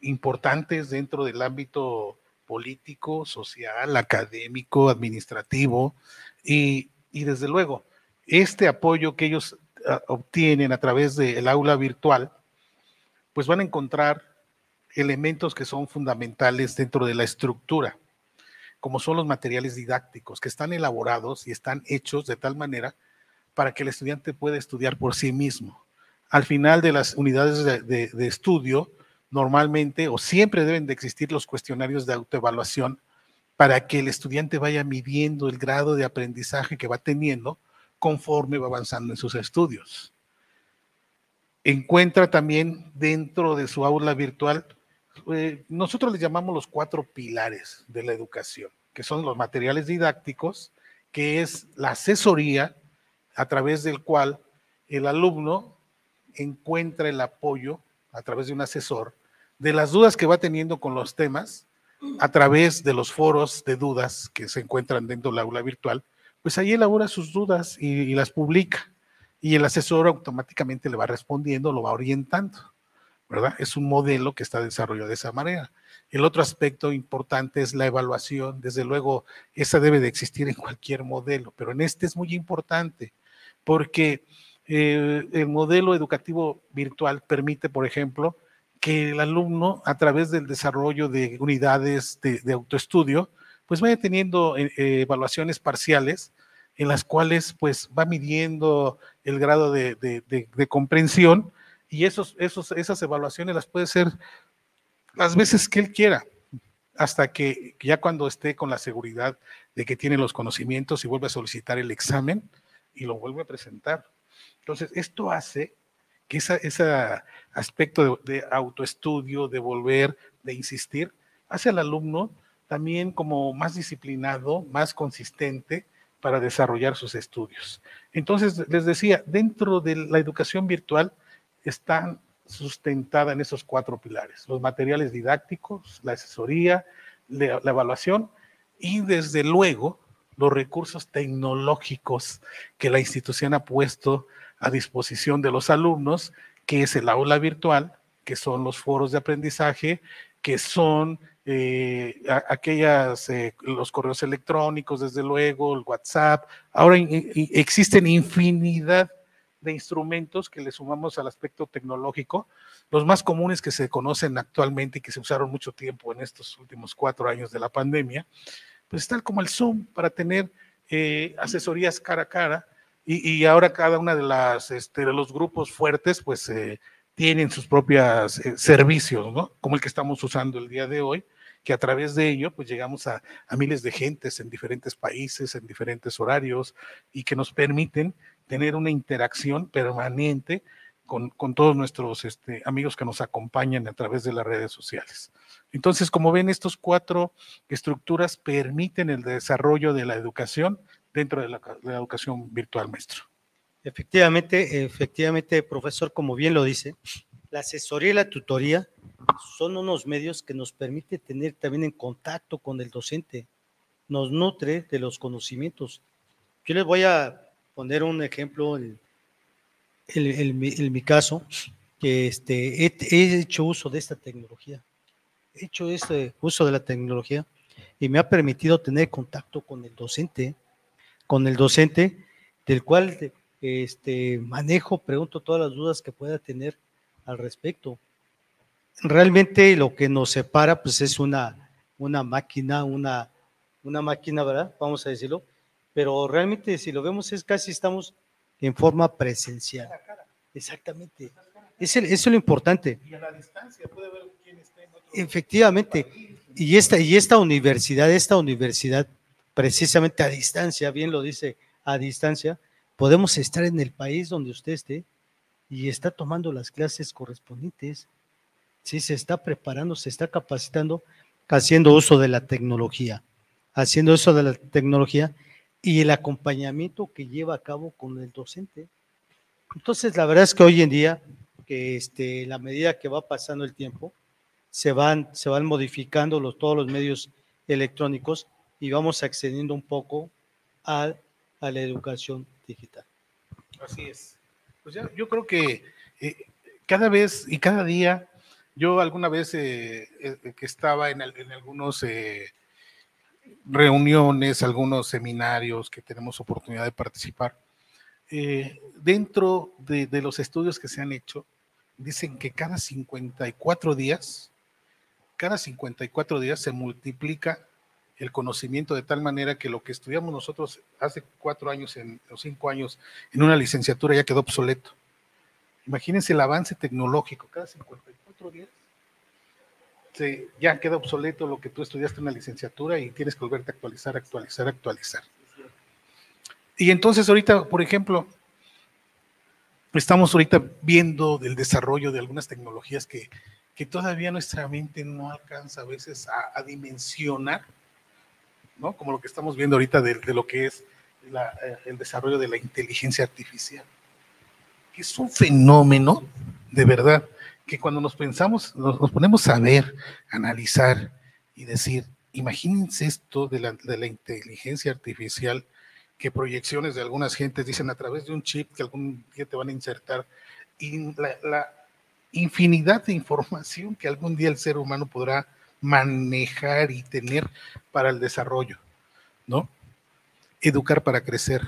importantes dentro del ámbito político, social, académico, administrativo y, y desde luego este apoyo que ellos uh, obtienen a través del aula virtual, pues van a encontrar elementos que son fundamentales dentro de la estructura, como son los materiales didácticos, que están elaborados y están hechos de tal manera para que el estudiante pueda estudiar por sí mismo. Al final de las unidades de, estudio, normalmente o siempre deben de existir los cuestionarios de autoevaluación para que el estudiante vaya midiendo el grado de aprendizaje que va teniendo conforme va avanzando en sus estudios. Encuentra también dentro de su aula virtual, eh, nosotros le llamamos los cuatro pilares de la educación, que son los materiales didácticos, que es la asesoría, a través del cual el alumno encuentra el apoyo a través de un asesor de las dudas que va teniendo con los temas a través de los foros de dudas que se encuentran dentro del aula virtual pues ahí elabora sus dudas y, las publica. Y el asesor automáticamente le va respondiendo, lo va orientando, Es un modelo que está desarrollado de esa manera. El otro aspecto importante es la evaluación. Desde luego, esa debe de existir en cualquier modelo, pero en este es muy importante porque eh, el modelo educativo virtual permite, por ejemplo, que el alumno, a través del desarrollo de unidades de, autoestudio, pues vaya teniendo eh, eh, evaluaciones parciales en las cuales pues va midiendo el grado de, comprensión y esos, esos, esas evaluaciones las puede hacer las veces que él quiera, hasta que ya cuando esté con la seguridad de que tiene los conocimientos y vuelve a solicitar el examen y lo vuelve a presentar. Entonces, esto hace que ese aspecto de, autoestudio, de volver, de insistir, hace al alumno también como más disciplinado, más consistente para desarrollar sus estudios. Entonces, les decía, dentro de la educación virtual están sustentada en esos cuatro pilares, los materiales didácticos, la asesoría, la, evaluación y desde luego los recursos tecnológicos que la institución ha puesto a disposición de los alumnos, que es el aula virtual, que son los foros de aprendizaje, que son eh, aquellas, eh, los correos electrónicos, desde luego, el WhatsApp. Ahora existen infinidad de instrumentos que le sumamos al aspecto tecnológico. Los más comunes que se conocen actualmente y que se usaron mucho tiempo en estos últimos cuatro años de la pandemia, pues tal como el Zoom para tener eh, asesorías cara a cara, y, ahora cada una de las este, de los grupos fuertes pues eh, tienen sus propios eh, servicios, ¿no? Como el que estamos usando el día de hoy, que a través de ello pues llegamos a, miles de gentes en diferentes países, en diferentes horarios y que nos permiten tener una interacción permanente con, con, todos nuestros este, amigos que nos acompañan a través de las redes sociales. Entonces, como ven, estos cuatro estructuras permiten el desarrollo de la educación dentro de la, educación virtual, maestro. Efectivamente, efectivamente, profesor, como bien lo dice, la asesoría y la tutoría son unos medios que nos permite tener también en contacto con el docente, nos nutre de los conocimientos. Yo les voy a poner un ejemplo en, mi caso, que este, he, hecho uso de esta tecnología, he hecho este uso de la tecnología y me ha permitido tener contacto con el docente, con el docente, del cual este, manejo, pregunto todas las dudas que pueda tener al respecto. Realmente lo que nos separa, pues es una, una máquina, una, una máquina, ¿verdad? Vamos a decirlo. Pero realmente, si lo vemos, es casi estamos en forma presencial. Exactamente. Es eso es lo importante. Y a la distancia puede ver quién está en otro Efectivamente. Y esta, y esta universidad, esta universidad precisamente a distancia, bien lo dice, a distancia, podemos estar en el país donde usted esté y está tomando las clases correspondientes. Sí, se está preparando, se está capacitando, haciendo uso de la tecnología, haciendo uso de la tecnología y el acompañamiento que lleva a cabo con el docente. Entonces, la verdad es que hoy en día, que este, la medida que va pasando el tiempo, se van, se van modificando los, todos los medios electrónicos y vamos accediendo un poco a, a la educación digital. Así es. Pues ya, yo creo que eh, cada vez y cada día, yo alguna vez eh, eh, que estaba en, en algunos reuniones, algunos seminarios que tenemos oportunidad de participar, dentro de, de, los estudios que se han hecho, dicen que cada 54 días, cada 54 días se multiplica el conocimiento de tal manera que lo que estudiamos nosotros hace cuatro años o cinco años en una licenciatura ya quedó obsoleto. Imagínense el avance tecnológico, cada 54 días ya queda obsoleto lo que tú estudiaste en una licenciatura y tienes que volverte a actualizar, actualizar, actualizar. Y entonces ahorita, por ejemplo, estamos ahorita viendo el desarrollo de algunas tecnologías que, que todavía nuestra mente no alcanza a veces a dimensionar como lo que estamos viendo ahorita de, lo que es eh, el desarrollo de la inteligencia artificial, que es un fenómeno de verdad, que cuando nos pensamos, nos, ponemos a ver, analizar y decir, imagínense esto de la, inteligencia artificial, que proyecciones de algunas gentes dicen a través de un chip que algún día te van a insertar y la, la infinidad de información que algún día el ser humano podrá manejar y tener para el desarrollo, ¿no? Educar para crecer.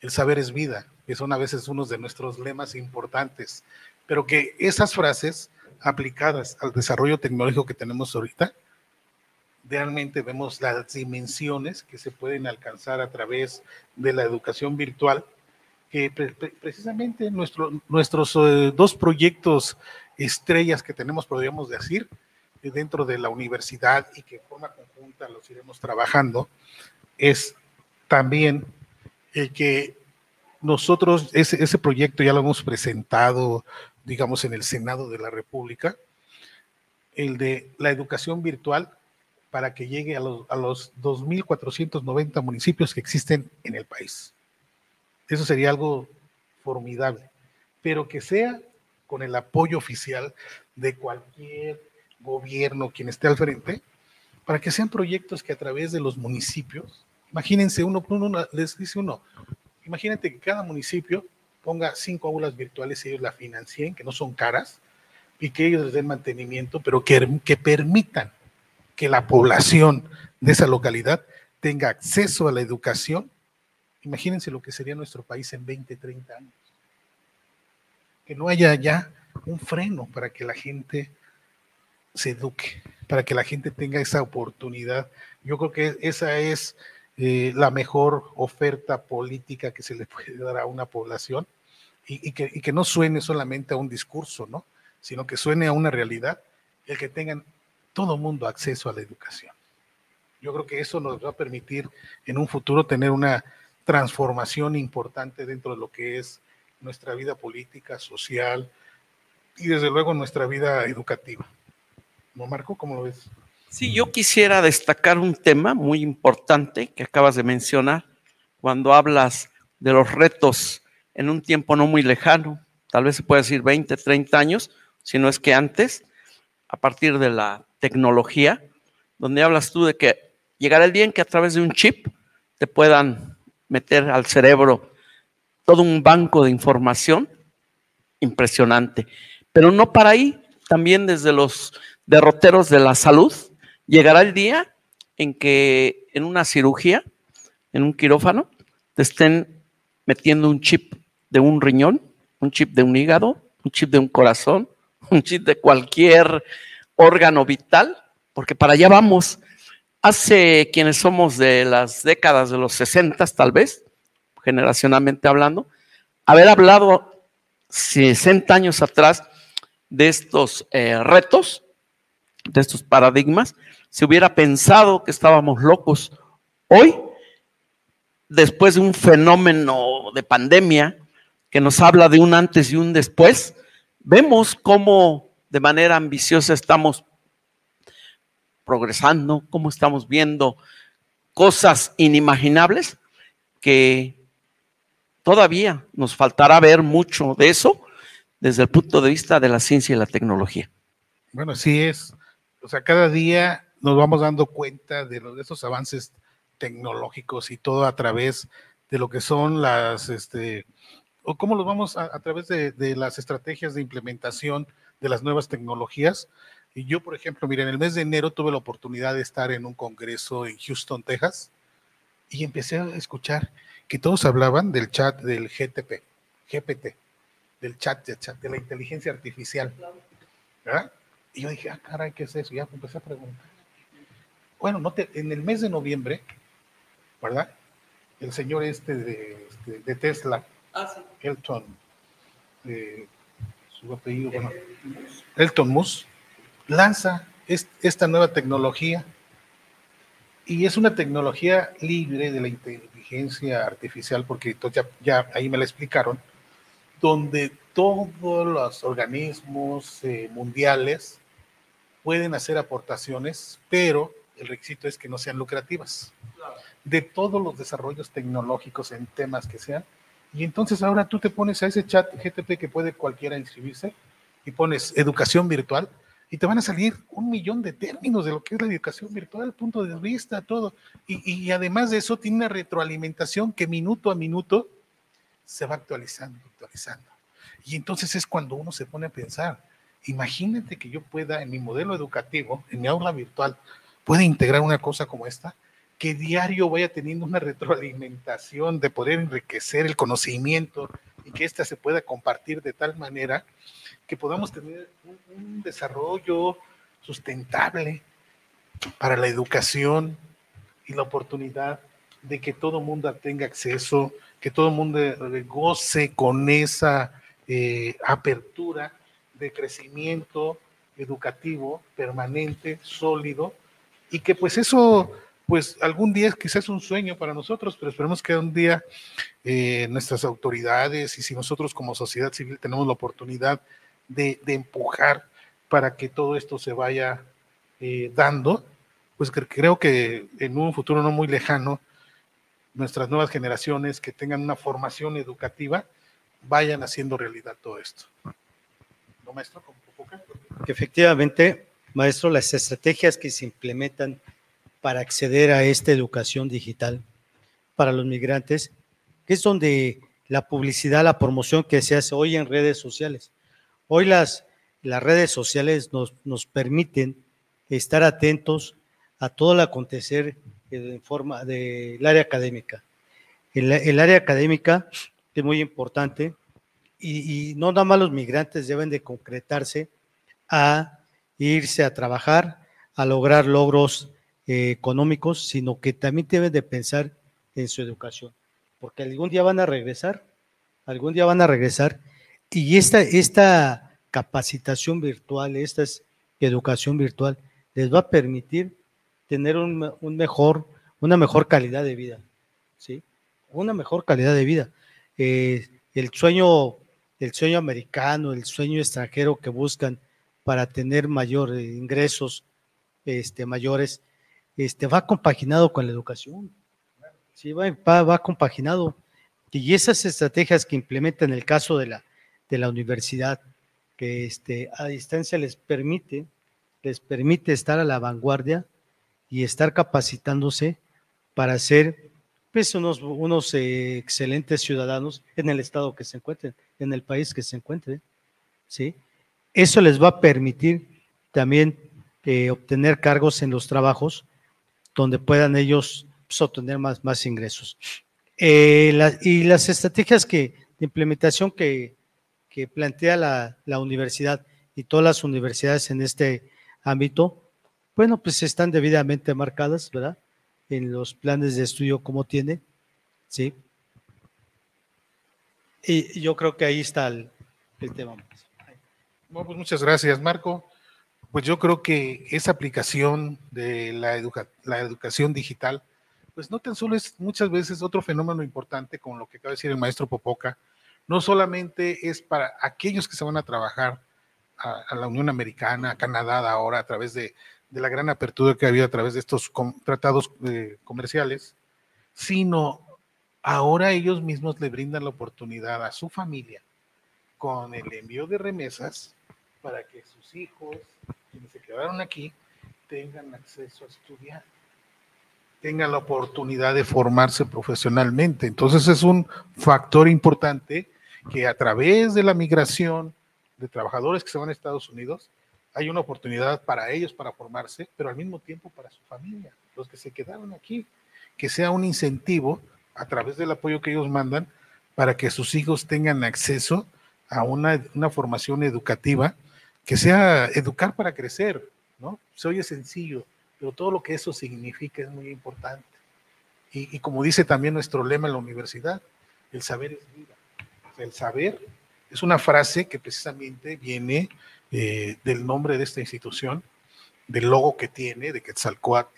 El saber es vida, que son a veces unos de nuestros lemas importantes, pero que esas frases aplicadas al desarrollo tecnológico que tenemos ahorita, realmente vemos las dimensiones que se pueden alcanzar a través de la educación virtual, que precisamente nuestro, nuestros eh, dos proyectos estrellas que tenemos, podríamos decir, dentro de la universidad y que de forma conjunta los iremos trabajando, es también el que nosotros, ese, ese proyecto ya lo hemos presentado, digamos, en el Senado de la República, el de la educación virtual para que llegue a los, a los 2.490 municipios que existen en el país. Eso sería algo formidable, pero que sea con el apoyo oficial de cualquier gobierno, quien esté al frente, para que sean proyectos que a través de los municipios, imagínense, uno, uno les dice uno, imagínate que cada municipio ponga cinco aulas virtuales y ellos la financien, que no son caras, y que ellos les den mantenimiento, pero que, que permitan que la población de esa localidad tenga acceso a la educación. Imagínense lo que sería nuestro país en 20, 30 años. Que no haya ya un freno para que la gente se eduque, para que la gente tenga esa oportunidad. Yo creo que esa es eh, la mejor oferta política que se le puede dar a una población y, que, no suene solamente a un discurso, ¿no? sino que suene a una realidad, el que tengan todo mundo acceso a la educación. Yo creo que eso nos va a permitir en un futuro tener una transformación importante dentro de lo que es nuestra vida política, social y desde luego nuestra vida educativa. ¿No, Marco? ¿Cómo lo ves? Sí, yo quisiera destacar un tema muy importante que acabas de mencionar cuando hablas de los retos en un tiempo no muy lejano, tal vez se puede decir 20, 30 años, si no es que antes, a partir de la tecnología, donde hablas tú de que llegará el día en que a través de un chip te puedan meter al cerebro todo un banco de información impresionante. Pero no para ahí, también desde los derroteros de la salud, llegará el día en que en una cirugía, en un quirófano, te estén metiendo un chip de un riñón, un chip de un hígado, un chip de un corazón, un chip de cualquier órgano vital, porque para allá vamos. Hace quienes somos de las décadas de los 60 tal vez, generacionalmente hablando, haber hablado 60 años atrás de estos eh, retos, de estos paradigmas, se hubiera pensado que estábamos locos. Hoy, después de un fenómeno de pandemia que nos habla de un antes y un después, vemos cómo de manera ambiciosa estamos progresando, cómo estamos viendo cosas inimaginables que todavía nos faltará ver mucho de eso desde el punto de vista de la ciencia y la tecnología. Bueno, sí es. O sea, cada día nos vamos dando cuenta de, los, esos avances tecnológicos y todo a través de lo que son las, este, o cómo los vamos a, través de, las estrategias de implementación de las nuevas tecnologías. Y yo, por ejemplo, mira, en el mes de enero tuve la oportunidad de estar en un congreso en Houston, Texas, y empecé a escuchar que todos hablaban del chat del GTP, GPT, del chat, de chat, de la inteligencia artificial. ¿verdad? Y yo dije, ah, caray, ¿qué es eso? Ya empecé a preguntar. Bueno, no te, en el mes de noviembre, ¿verdad? El señor este de, este, de Tesla, ah, sí. Elton, eh, su apellido, bueno, Elton Musk, lanza es, esta nueva tecnología y es una tecnología libre de la inteligencia artificial, porque ya, ya ahí me la explicaron, donde todos los organismos eh, mundiales pueden hacer aportaciones, pero el requisito es que no sean lucrativas. De todos los desarrollos tecnológicos en temas que sean. Y entonces ahora tú te pones a ese chat GTP que puede cualquiera inscribirse y pones educación virtual y te van a salir un millón de términos de lo que es la educación virtual, punto de vista, todo. Y, y además de eso, tiene una retroalimentación que minuto a minuto se va actualizando, actualizando. Y entonces es cuando uno se pone a pensar, imagínate que yo pueda en mi modelo educativo, en mi aula virtual, pueda integrar una cosa como esta, que diario vaya teniendo una retroalimentación de poder enriquecer el conocimiento y que ésta se pueda compartir de tal manera que podamos tener un, desarrollo sustentable para la educación y la oportunidad de que todo mundo tenga acceso, que todo mundo goce con esa eh, apertura de crecimiento educativo permanente, sólido, y que pues eso, pues algún día quizás es un sueño para nosotros, pero esperemos que un día eh, nuestras autoridades y si nosotros como sociedad civil tenemos la oportunidad de, empujar para que todo esto se vaya eh, dando, pues creo que en un futuro no muy lejano, nuestras nuevas generaciones que tengan una formación educativa vayan haciendo realidad todo esto. ¿No, maestro? Efectivamente, maestro, las estrategias que se implementan para acceder a esta educación digital para los migrantes, que es donde la publicidad, la promoción que se hace hoy en redes sociales. Hoy las, las redes sociales nos, nos permiten estar atentos a todo el acontecer en forma del área académica. El, el, área académica es muy importante y, y, no nada más los migrantes deben de concretarse a irse a trabajar, a lograr logros eh, económicos, sino que también deben de pensar en su educación, porque algún día van a regresar, algún día van a regresar y esta, esta capacitación virtual, esta educación virtual, les va a permitir tener un, mejor, una mejor calidad de vida, ¿sí? Una mejor calidad de vida. Eh, el sueño, el sueño americano, el sueño extranjero que buscan para tener mayores ingresos este, mayores, este, va compaginado con la educación. Sí, va, va, compaginado. Y esas estrategias que implementa en el caso de la, de la universidad, que este, a distancia les permite, les permite estar a la vanguardia y estar capacitándose para ser pues, unos, unos eh, excelentes ciudadanos en el estado que se encuentren, en el país que se encuentren. ¿sí? Eso les va a permitir también eh, obtener cargos en los trabajos donde puedan ellos pues, obtener más, más ingresos. Eh, y las estrategias que, de implementación que, que plantea la, la, universidad y todas las universidades en este ámbito, bueno, pues están debidamente marcadas, ¿verdad? En los planes de estudio como tiene, ¿sí? Y yo creo que ahí está el, el tema. Bueno, pues muchas gracias, Marco. Pues yo creo que esa aplicación de la, la educación digital, pues no tan solo es muchas veces otro fenómeno importante, como lo que acaba de decir el maestro Popoca, no solamente es para aquellos que se van a trabajar a, la Unión Americana, a Canadá ahora, a través de, la gran apertura que ha habido a través de estos tratados eh, comerciales, sino ahora ellos mismos le brindan la oportunidad a su familia con el envío de remesas para que sus hijos, quienes se quedaron aquí, tengan acceso a estudiar tengan la oportunidad de formarse profesionalmente. Entonces es un factor importante que a través de la migración de trabajadores que se van a Estados Unidos, hay una oportunidad para ellos para formarse, pero al mismo tiempo para su familia, los que se quedaron aquí, que sea un incentivo a través del apoyo que ellos mandan para que sus hijos tengan acceso a una, una formación educativa que sea educar para crecer, ¿no? Se oye sencillo, pero todo lo que eso significa es muy importante. Y, como dice también nuestro lema en la universidad, el saber es vida el saber es una frase que precisamente viene eh, del nombre de esta institución, del logo que tiene, de Quetzalcoatl,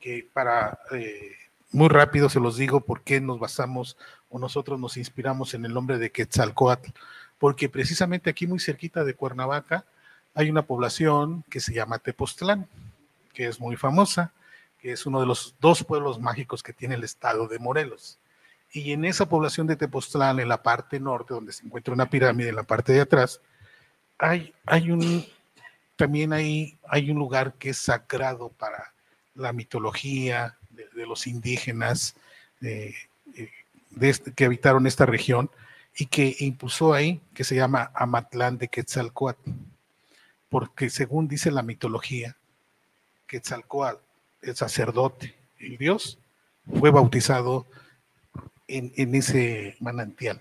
que para, eh, muy rápido se los digo por qué nos basamos o nosotros nos inspiramos en el nombre de Quetzalcoatl, porque precisamente aquí muy cerquita de Cuernavaca hay una población que se llama Tepoztlán, que es muy famosa, que es uno de los dos pueblos mágicos que tiene el estado de Morelos. Y en esa población de Tepoztlán, en la parte norte, donde se encuentra una pirámide en la parte de atrás, hay, un, también hay, un lugar que es sagrado para la mitología de, los indígenas eh, eh, este, que habitaron esta región y que impulsó ahí, que se llama Amatlán de Quetzalcoatl, porque según dice la mitología, Quetzalcoatl, el sacerdote, el dios, fue bautizado en, ese manantial,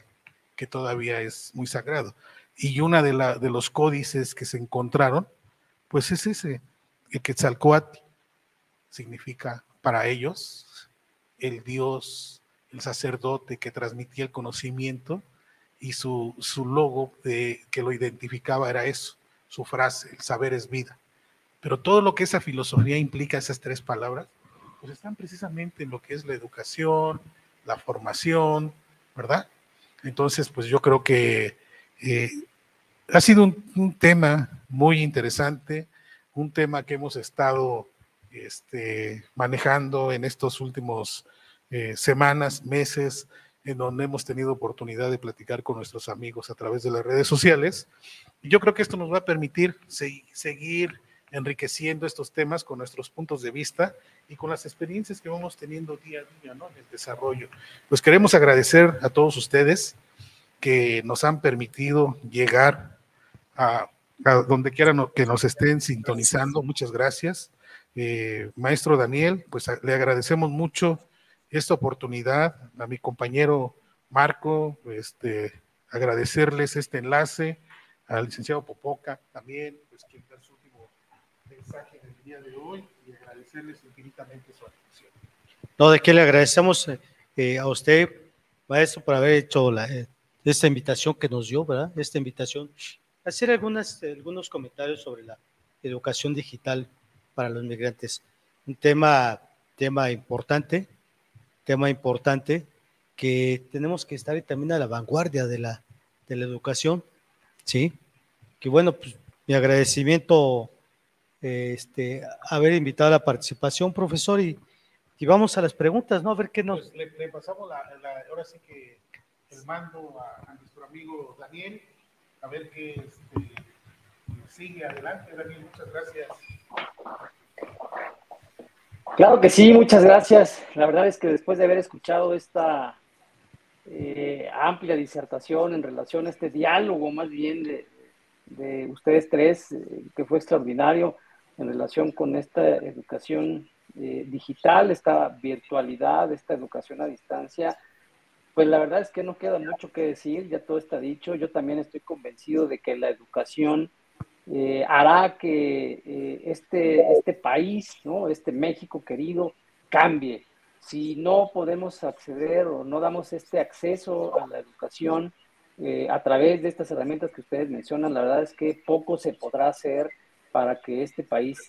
que todavía es muy sagrado. Y la, de los códices que se encontraron, pues es ese, el Quetzalcoatl significa para ellos el Dios, el sacerdote que transmitía el conocimiento y su, su logo de, que lo identificaba era eso, su frase, el saber es vida. Pero todo lo que esa filosofía implica, esas tres palabras, pues están precisamente en lo que es la educación, la formación, ¿verdad? Entonces, pues yo creo que eh, ha sido un, tema muy interesante, un tema que hemos estado este, manejando en estos últimos eh, semanas, meses, en donde hemos tenido oportunidad de platicar con nuestros amigos a través de las redes sociales. Y yo creo que esto nos va a permitir seguir enriqueciendo estos temas con nuestros puntos de vista y con las experiencias que vamos teniendo día a día ¿no? en el desarrollo. Pues queremos agradecer a todos ustedes que nos han permitido llegar a, donde quieran que nos estén sintonizando. Muchas gracias. Eh, maestro Daniel, pues le agradecemos mucho esta oportunidad a mi compañero Marco, este, agradecerles este enlace, al licenciado Popoca también, pues quien da su último mensaje del día de hoy y agradecerles infinitamente su atención. No, de que le agradecemos eh, a usted, maestro, por haber hecho la, eh, esta invitación que nos dio, ¿verdad? Esta invitación, hacer algunas, algunos comentarios sobre la educación digital para los migrantes. Un tema, tema importante, tema importante que tenemos que estar también a la vanguardia de la, de la educación, ¿sí? Que bueno, pues mi agradecimiento este, haber invitado a la participación, profesor, y, y vamos a las preguntas, ¿no? A ver qué nos... Pues le, pasamos la, ahora sí que el mando a, nuestro amigo Daniel, a ver qué este, sigue adelante. Daniel, muchas gracias. Claro que sí, muchas gracias. La verdad es que después de haber escuchado esta eh, amplia disertación en relación a este diálogo más bien de, ustedes tres, eh, que fue extraordinario en relación con esta educación eh, digital, esta virtualidad, esta educación a distancia, pues la verdad es que no queda mucho que decir, ya todo está dicho. Yo también estoy convencido de que la educación eh, hará que eh, este, este país, ¿no? este México querido, cambie. Si no podemos acceder o no damos este acceso a la educación eh, a través de estas herramientas que ustedes mencionan, la verdad es que poco se podrá hacer para que este país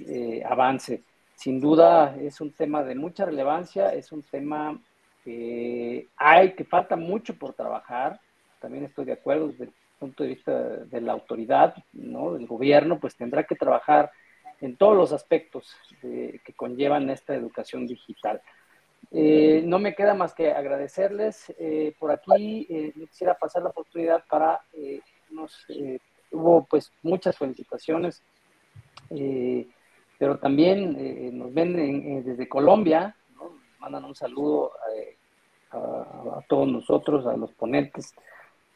avance. Sin duda es un tema de mucha relevancia, es un tema que que falta mucho por trabajar. También estoy de acuerdo punto de vista de la autoridad, ¿no? del gobierno, pues tendrá que trabajar en todos los aspectos que conllevan esta educación digital. Eh, no me queda más que agradecerles. Eh, por aquí eh, quisiera pasar la oportunidad para, nos, hubo pues muchas felicitaciones, pero también nos ven desde Colombia, mandan un saludo a, a, todos nosotros, a los ponentes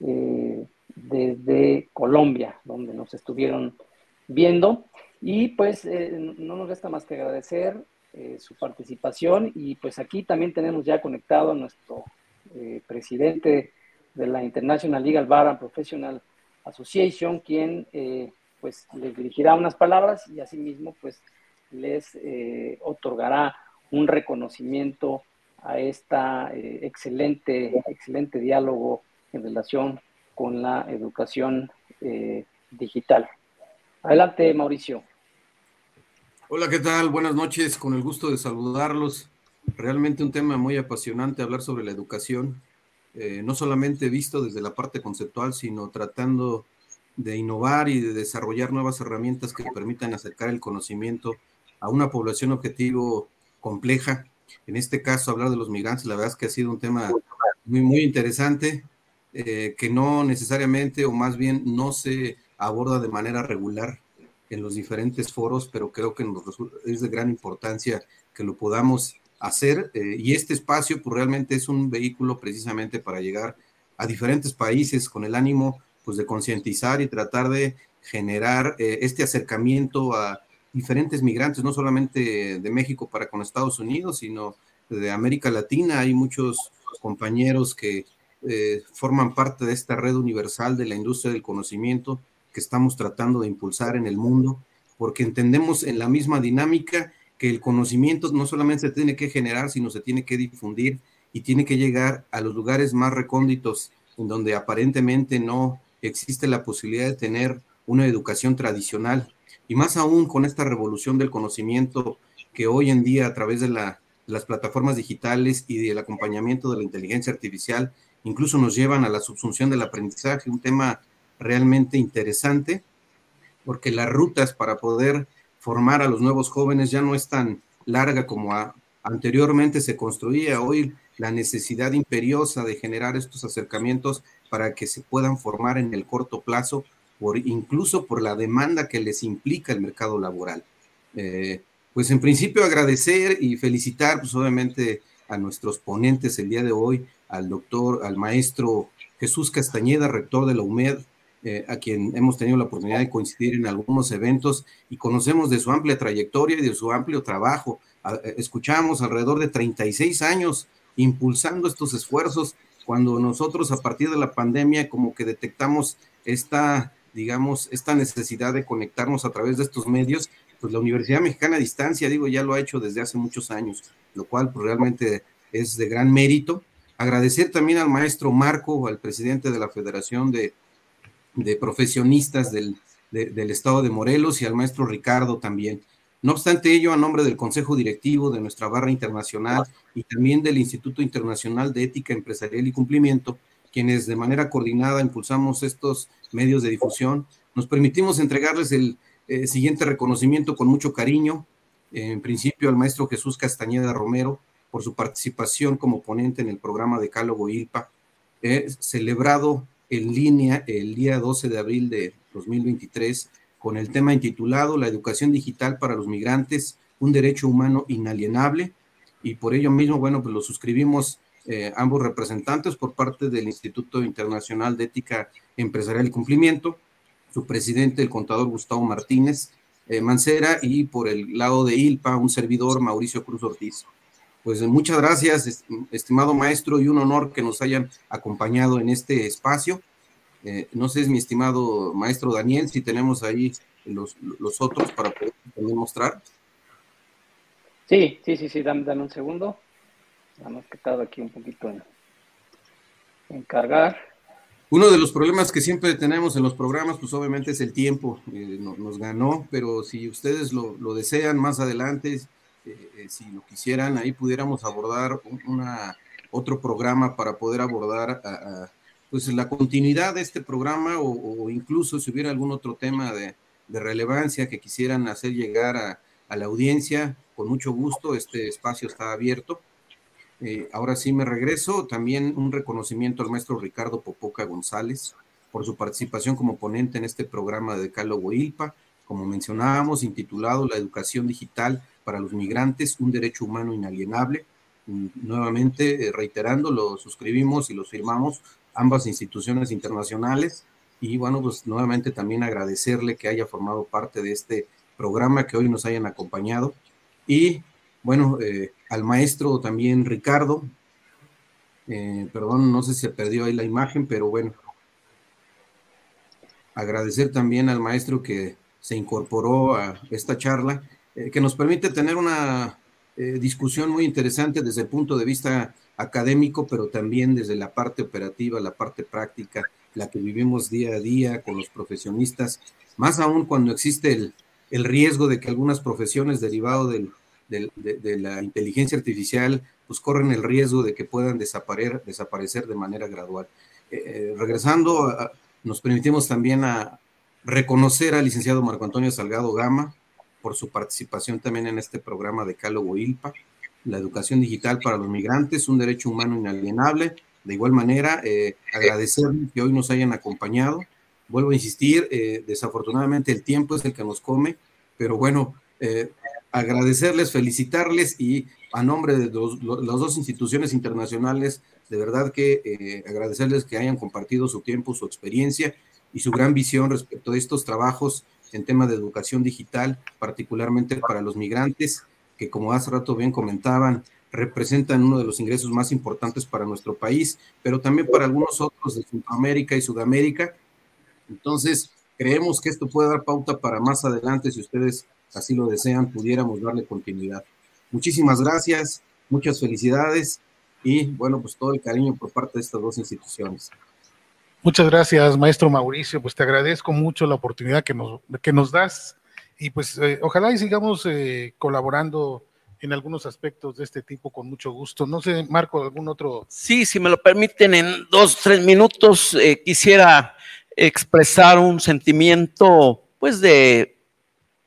eh, desde Colombia, donde nos estuvieron viendo. Y pues eh, no nos resta más que agradecer eh, su participación y pues aquí también tenemos ya conectado a nuestro presidente de la International Legal Bar and Professional Association, quien pues les dirigirá unas palabras y asimismo pues les otorgará un reconocimiento a esta eh, excelente, excelente diálogo en relación con la educación eh, digital. Adelante, Mauricio. Hola, ¿qué tal? Buenas noches, con el gusto de saludarlos. Realmente un tema muy apasionante hablar sobre la educación, eh, no solamente visto desde la parte conceptual, sino tratando de innovar y de desarrollar nuevas herramientas que permitan acercar el conocimiento a una población objetivo compleja. En este caso, hablar de los migrantes, la verdad es que ha sido un tema muy, muy interesante, eh, que no necesariamente, o más bien no se aborda de manera regular en los diferentes foros, pero creo que es de gran importancia que lo podamos hacer eh, y este espacio pues realmente es un vehículo precisamente para llegar a diferentes países con el ánimo pues de concientizar y tratar de generar eh, este acercamiento a diferentes migrantes, no solamente de México para con Estados Unidos, sino de América Latina. Hay muchos compañeros que eh, forman parte de esta red universal de la industria del conocimiento que estamos tratando de impulsar en el mundo, porque entendemos en la misma dinámica que el conocimiento no solamente se tiene que generar, sino se tiene que difundir y tiene que llegar a los lugares más recónditos, en donde aparentemente no existe la posibilidad de tener una educación tradicional. Y más aún con esta revolución del conocimiento que hoy en día a través de las plataformas digitales y del acompañamiento de la inteligencia artificial incluso nos llevan a la subsunción del aprendizaje, un tema realmente interesante, porque las rutas para poder formar a los nuevos jóvenes ya no es tan larga como anteriormente se construía. Hoy la necesidad imperiosa de generar estos acercamientos para que se puedan formar en el corto plazo, por, incluso por la demanda que les implica el mercado laboral. Eh, pues en principio agradecer y felicitar, pues obviamente a nuestros ponentes el día de hoy, al doctor, al maestro Jesús Castañeda, rector de la UMED, eh, a quien hemos tenido la oportunidad de coincidir en algunos eventos y conocemos de su amplia trayectoria y de su amplio trabajo. Eh, escuchamos alrededor de 36 años impulsando estos esfuerzos cuando nosotros a partir de la pandemia como que detectamos esta, digamos, esta necesidad de conectarnos a través de estos medios, pues la Universidad Mexicana a Distancia, digo, ya lo ha hecho desde hace muchos años, lo cual pues, realmente es de gran mérito. Agradecer también al maestro Marco, al presidente de la Federación de de profesionistas del, del estado de Morelos y al maestro Ricardo también. No obstante ello, a nombre del Consejo Directivo de nuestra barra internacional y también del Instituto Internacional de Ética Empresarial y Cumplimiento, quienes de manera coordinada impulsamos estos medios de difusión, nos permitimos entregarles el eh, siguiente reconocimiento con mucho cariño, en principio al maestro Jesús Castañeda Romero, por su participación como ponente en el programa de Cálogo ILPA, celebrado en línea el día 12 de abril de 2023 con el tema intitulado La educación digital para los migrantes, un derecho humano inalienable. Y por ello mismo, bueno, pues lo suscribimos eh, ambos representantes por parte del Instituto Internacional de Ética Empresarial y Cumplimiento, su presidente, el contador Gustavo Martínez eh, Mancera, y por el lado de ILPA, un servidor, Mauricio Cruz Ortiz. Pues muchas gracias, estimado maestro, y un honor que nos hayan acompañado en este espacio. Eh, no sé, mi estimado maestro Daniel, si tenemos ahí los, otros para poder mostrar. Sí, sí, sí, sí, dame, un segundo. Nada más que estado aquí un poquito en, cargar. Uno de los problemas que siempre tenemos en los programas, pues obviamente es el tiempo, eh, nos ganó, pero si ustedes lo, lo desean más adelante, eh, eh, si lo quisieran, ahí pudiéramos abordar una, otro programa para poder abordar pues la continuidad de este programa o, incluso si hubiera algún otro tema de, relevancia que quisieran hacer llegar a, la audiencia, con mucho gusto, este espacio está abierto. Eh, ahora sí me regreso, también un reconocimiento al maestro Ricardo Popoca González por su participación como ponente en este programa de Decálogo ILPA, como mencionábamos, intitulado La educación digital para los migrantes, un derecho humano inalienable. Nuevamente, eh, reiterando, lo suscribimos y lo firmamos ambas instituciones internacionales. Y bueno, pues nuevamente también agradecerle que haya formado parte de este programa, que hoy nos hayan acompañado. Y bueno, eh, al maestro también Ricardo, eh, perdón, no sé si se perdió ahí la imagen, pero bueno, agradecer también al maestro que se incorporó a esta charla eh, que nos permite tener una eh, discusión muy interesante desde el punto de vista académico, pero también desde la parte operativa, la parte práctica, la que vivimos día a día con los profesionistas, más aún cuando existe el, el riesgo de que algunas profesiones derivado del, de, la inteligencia artificial, pues corren el riesgo de que puedan desaparecer, desaparecer de manera gradual. Eh, regresando, nos permitimos también a reconocer al licenciado Marco Antonio Salgado Gama, por su participación también en este programa de Cálogo ILPA, la educación digital para los migrantes, un derecho humano inalienable. De igual manera, eh, agradecerles que hoy nos hayan acompañado vuelvo a insistir, eh, desafortunadamente el tiempo es el que nos come, pero bueno, eh, agradecerles, felicitarles y a nombre de las dos instituciones internacionales, de verdad que eh, agradecerles que hayan compartido su tiempo, su experiencia y su gran visión respecto a estos trabajos en tema de educación digital, particularmente para los migrantes, que como hace rato bien comentaban, representan uno de los ingresos más importantes para nuestro país, pero también para algunos otros de Centroamérica y Sudamérica. Entonces, creemos que esto puede dar pauta para más adelante, si ustedes así lo desean, pudiéramos darle continuidad. Muchísimas gracias, muchas felicidades y bueno, pues todo el cariño por parte de estas dos instituciones. Muchas gracias, maestro Mauricio. Pues te agradezco mucho la oportunidad que nos, que nos das y pues eh, ojalá y sigamos eh, colaborando en algunos aspectos de este tipo con mucho gusto. No sé, Marco, algún otro. Sí, si me lo permiten, en dos, tres minutos eh, quisiera expresar un sentimiento, pues, de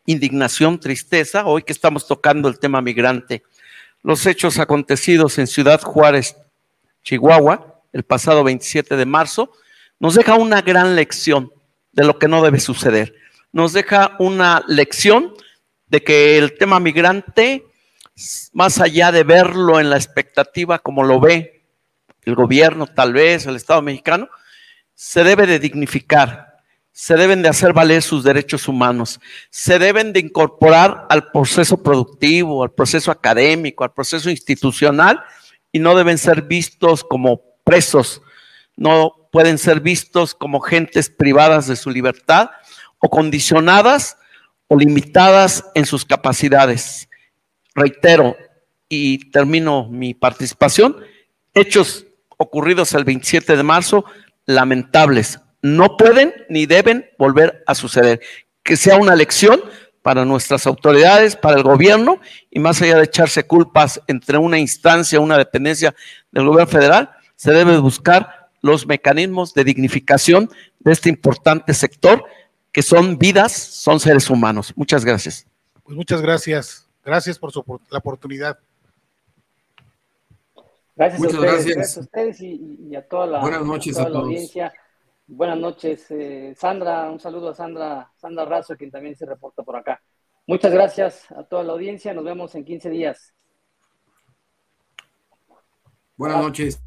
indignación, tristeza, hoy que estamos tocando el tema migrante. Los hechos acontecidos en Ciudad Juárez, Chihuahua, el pasado 27 de marzo, nos deja una gran lección de lo que no debe suceder. Nos deja una lección de que el tema migrante, más allá de verlo en la expectativa como lo ve el gobierno, tal vez el Estado mexicano, se debe de dignificar, se deben de hacer valer sus derechos humanos, se deben de incorporar al proceso productivo, al proceso académico, al proceso institucional y no deben ser vistos como presos, no pueden ser vistos como gentes privadas de su libertad o condicionadas o limitadas en sus capacidades. Reitero y termino mi participación, hechos ocurridos el 27 de marzo, lamentables, no pueden ni deben volver a suceder. Que sea una lección para nuestras autoridades, para el gobierno, y más allá de echarse culpas entre una instancia, una dependencia del gobierno federal, se debe buscar los mecanismos de dignificación de este importante sector, que son vidas, son seres humanos. Muchas gracias. Pues muchas gracias. Gracias por su, la oportunidad. Gracias a ustedes, gracias. a ustedes y, a toda la, Buenas noches a, toda la audiencia. Buenas noches, eh, Sandra. Un saludo a Sandra, Sandra Razo, quien también se reporta por acá. Muchas gracias a toda la audiencia. Nos vemos en 15 días. Buenas noches.